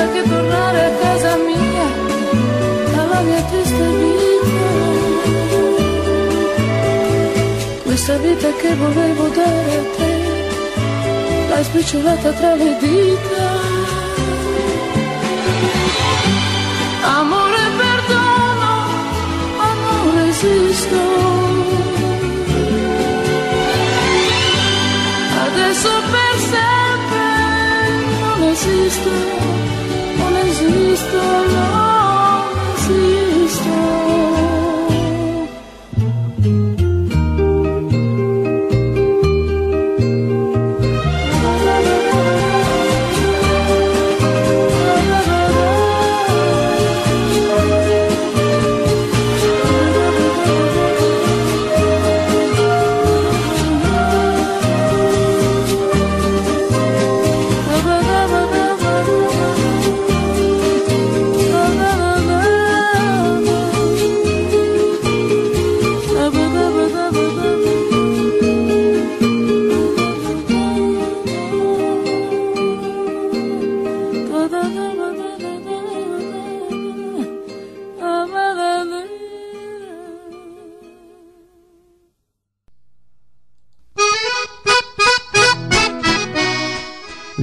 che tornare a casa mia, alla mia triste vita. Questa vita che volevo dare a te, l'hai spicciolata tra le dita. Amore, perdono, ma non resisto. Adesso per sempre non esisto, the Lord.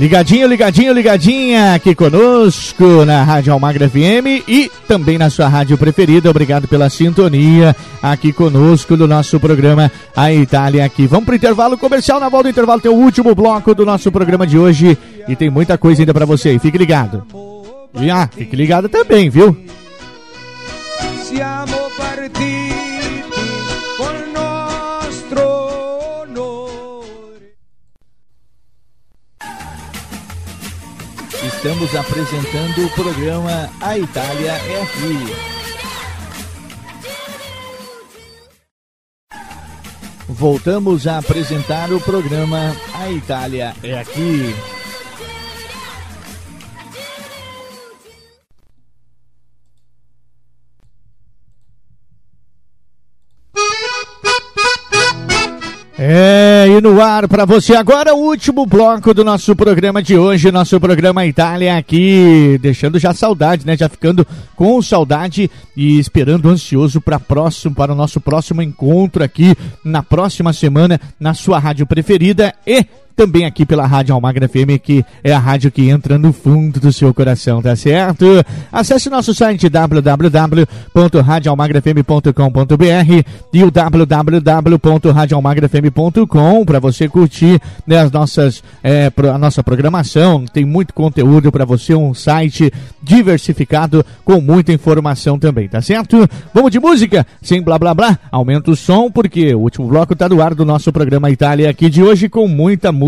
Ligadinho, ligadinho, ligadinha aqui conosco na Rádio Almagra FM e também na sua rádio preferida. Obrigado pela sintonia aqui conosco do nosso programa A Itália aqui. Vamos pro intervalo comercial. Na volta do intervalo tem o último bloco do nosso programa de hoje e tem muita coisa ainda para você. Fique ligado. E ah, fique ligado também, viu? Siamo Estamos apresentando o programa A Itália é Aqui. Voltamos a apresentar o programa A Itália é Aqui. É, no ar para você agora o último bloco do nosso programa de hoje, nosso programa Itália aqui, deixando já saudade, né? Já ficando com saudade e esperando ansioso para próximo para o nosso próximo encontro aqui na próxima semana na sua rádio preferida e também aqui pela Rádio Almagra FM, que é a rádio que entra no fundo do seu coração, tá certo? Acesse nosso site www.radioalmagrafm.com.br e o www.radioalmagrafm.com para você curtir né, as nossas, é, a nossa programação. Tem muito conteúdo para você, um site diversificado com muita informação também, tá certo? Vamos de música, sem blá blá blá. Aumenta o som porque o último bloco tá do ar do nosso programa Itália aqui de hoje com muita música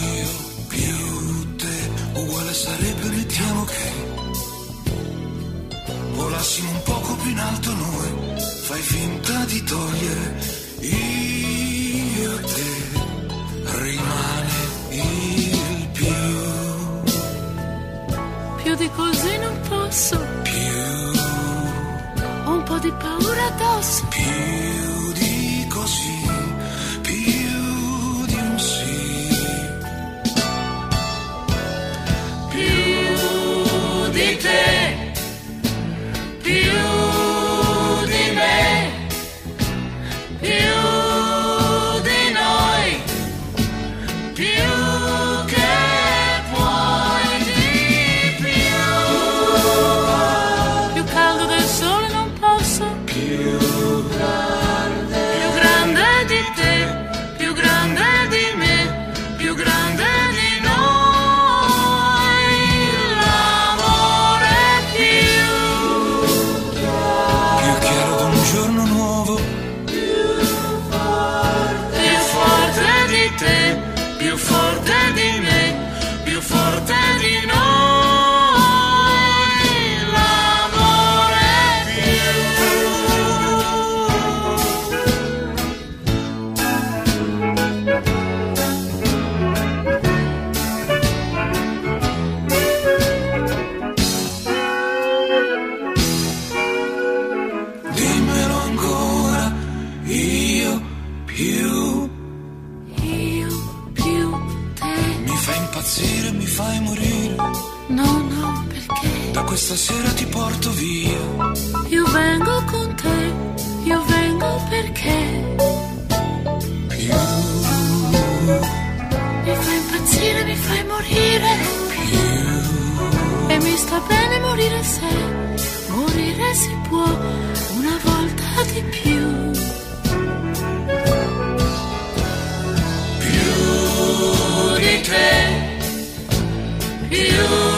uguale sarebbe mettiamo che volassimo un poco più in alto noi? Fai finta di togliere io e te. Rimane il più. Più di così non posso. più. Di paura addosso. Più di te, più di me, più questa sera ti porto via. io vengo con te, io vengo perché Più, mi fai impazzire, mi fai morire. E mi sta bene morire se morire si può una volta di più. Più di te, più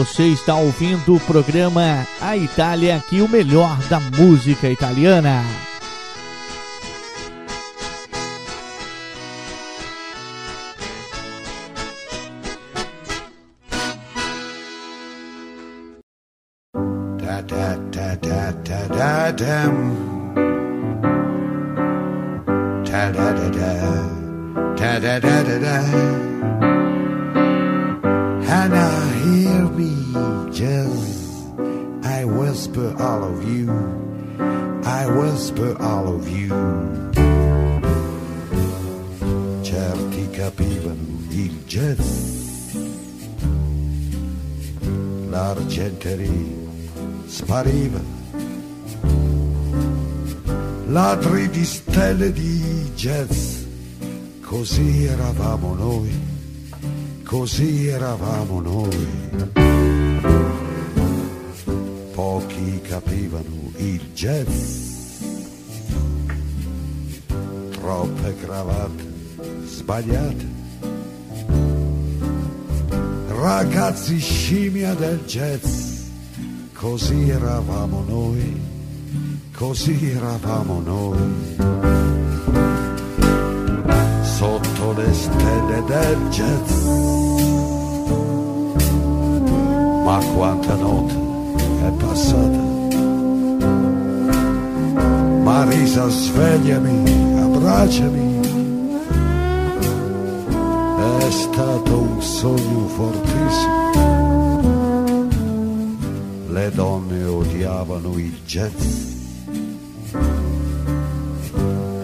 Você está ouvindo o programa A Itália aqui, o melhor da música italiana. Da da dam. Da jazz, così eravamo noi, così eravamo noi. Pochi capivano il jazz, troppe cravatte sbagliate. Ragazzi scimmia del jazz, così eravamo noi, così eravamo noi. Le stelle del jazz, ma quanta notte è passata. Marisa, svegliami, abbracciami. È stato un sogno fortissimo. Le donne odiavano il jazz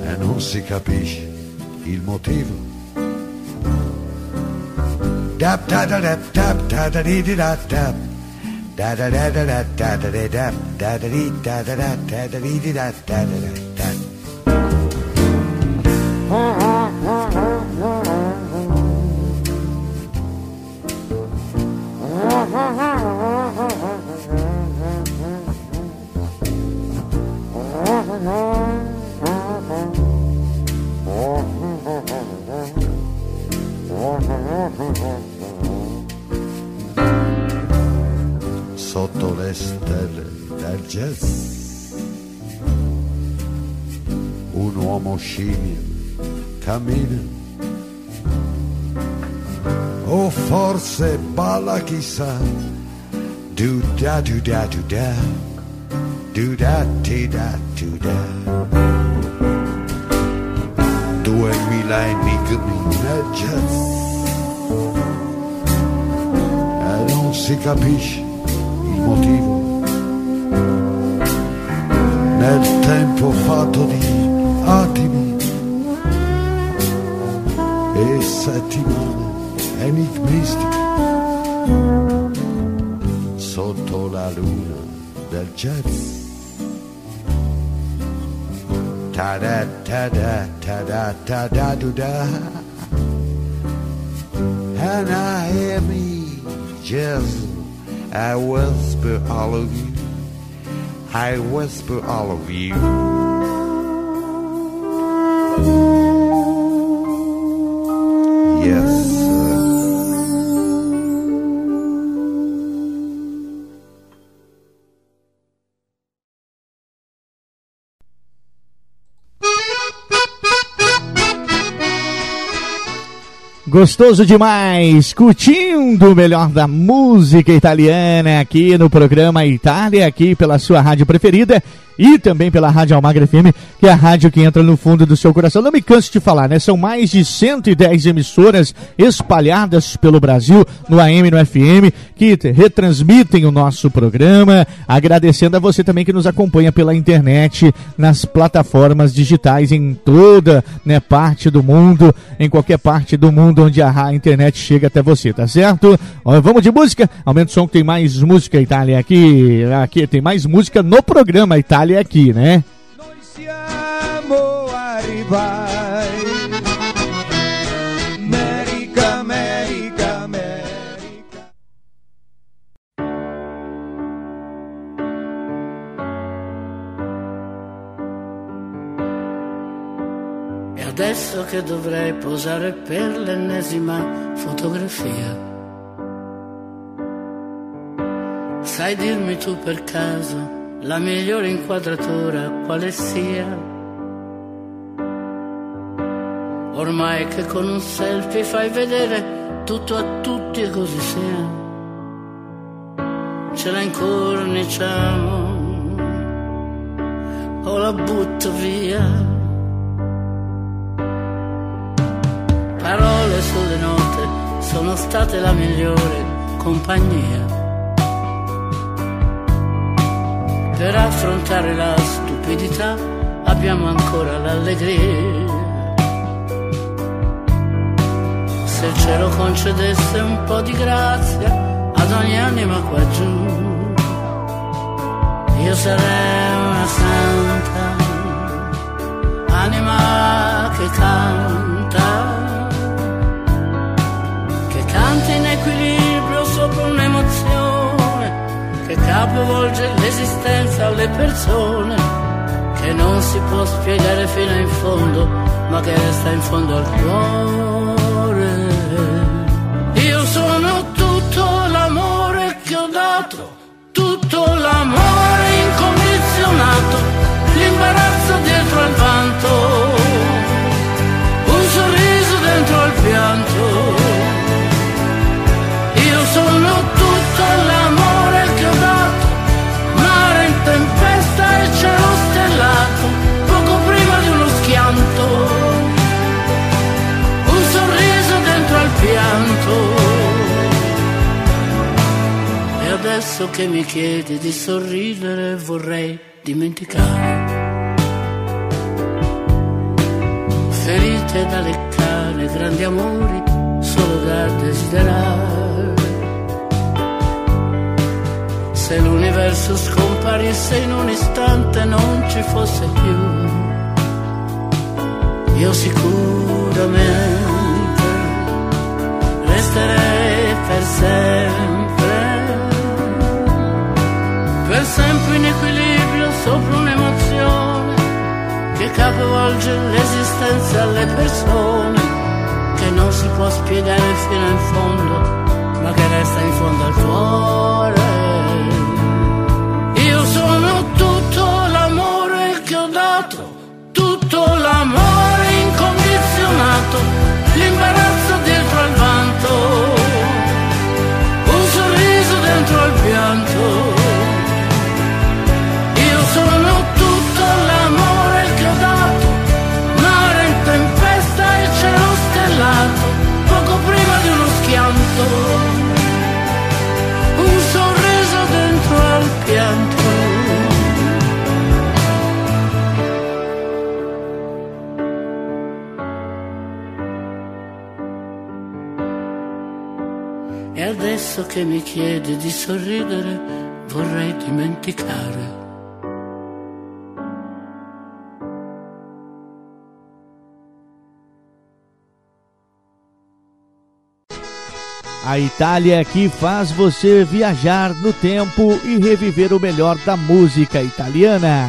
e non si capisce il motivo. Dap da da dap dap da da di di da dap. Da da da da da da da da dap da da di da da da da da da da da da da. Jazz, un uomo scimmio cammina, o forse balla chissà, do da do da do da, do da ti da do da. Duemila enigmi nel jazz, e non si capisce il motivo. Nel tempo fatto di attimi e settimane enigmistiche sotto la luna del jazz. Ta da ta da ta da ta da do da. And I hear me jazz. I whisper all of you. I whisper all of you. Yes. Gostoso demais, curtindo o melhor da música italiana aqui no programa Itália, aqui pela sua rádio preferida e também pela Rádio Almagra FM, que é a rádio que entra no fundo do seu coração. Não me canso de falar, né? São mais de 110 emissoras espalhadas pelo Brasil, no AM e no FM, que te- retransmitem o nosso programa. Agradecendo a você também que nos acompanha pela internet, nas plataformas digitais em toda né, parte do mundo, em qualquer parte do mundo onde a internet chega até você, tá certo? Ó, vamos de música? Aumenta o som que tem mais música Itália aqui. Aqui tem mais música no programa Itália aqui, né? siamo arrivati. America, America, America. E adesso che dovrei posare per l'ennesima fotografia. Sai dirmi tu per caso la migliore inquadratura quale sia? Ormai che con un selfie fai vedere tutto a tutti e così sia. Ce la incorniciamo o la butto via. Parole sulle note sono state la migliore compagnia. Per affrontare la stupidità abbiamo ancora l'allegria. Se il cielo concedesse un po' di grazia ad ogni anima qua giù, io sarei una santa, anima che canta, capovolge l'esistenza alle persone, che non si può spiegare fino in fondo, ma che resta in fondo al cuore. Io sono tutto l'amore che ho dato, tutto l'amore incondizionato, l'imbarazzo dietro al vanto, un sorriso dentro al pianto. Adesso che mi chiedi di sorridere vorrei dimenticare. Ferite da leccare, grandi amori solo da desiderare. Se l'universo scomparisse in un istante non ci fosse più, io sicuramente resterei per sempre, per sempre in equilibrio sopra un'emozione capovolge l'esistenza alle persone, che non si può spiegare fino in fondo, ma che resta in fondo al cuore. Io sono tutto l'amore che ho dato, tutto l'amore incondizionato, l'imbarazzo adesso che mi chiede di sorridere, vorrei dimenticare. A Itália que faz você viajar no tempo e reviver o melhor da música italiana.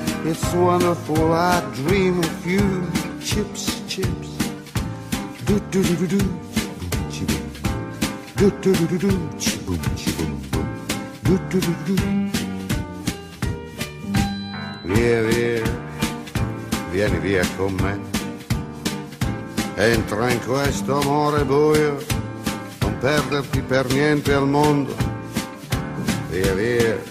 it's wonderful. I dream of you, chips, chips. Do do do do do. Via, via, vieni via con me. Entra in questo amore buio, non perderti per niente al mondo. Via via,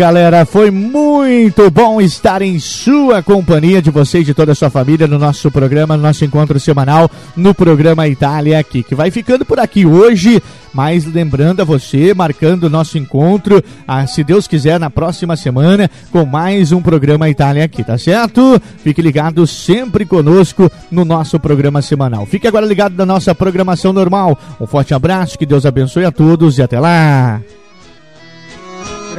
Galera, foi muito bom estar em sua companhia, de vocês, de toda a sua família, no nosso programa, no nosso encontro semanal, no programa Itália aqui, que vai ficando por aqui hoje, mas lembrando a você, marcando o nosso encontro, ah, se Deus quiser, na próxima semana, com mais um programa Itália aqui, tá certo? Fique ligado sempre conosco no nosso programa semanal. Fique agora ligado na nossa programação normal. Um forte abraço, que Deus abençoe a todos e até lá!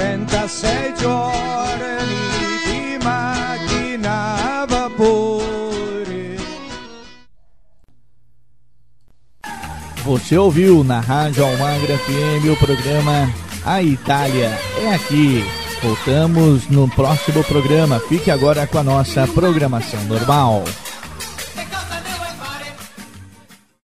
36 giorni di macchina a vapore. Você ouviu na Rádio Almagra FM o programa A Itália é aqui. voltamos no próximo programa. Fique agora com a nossa programação normal.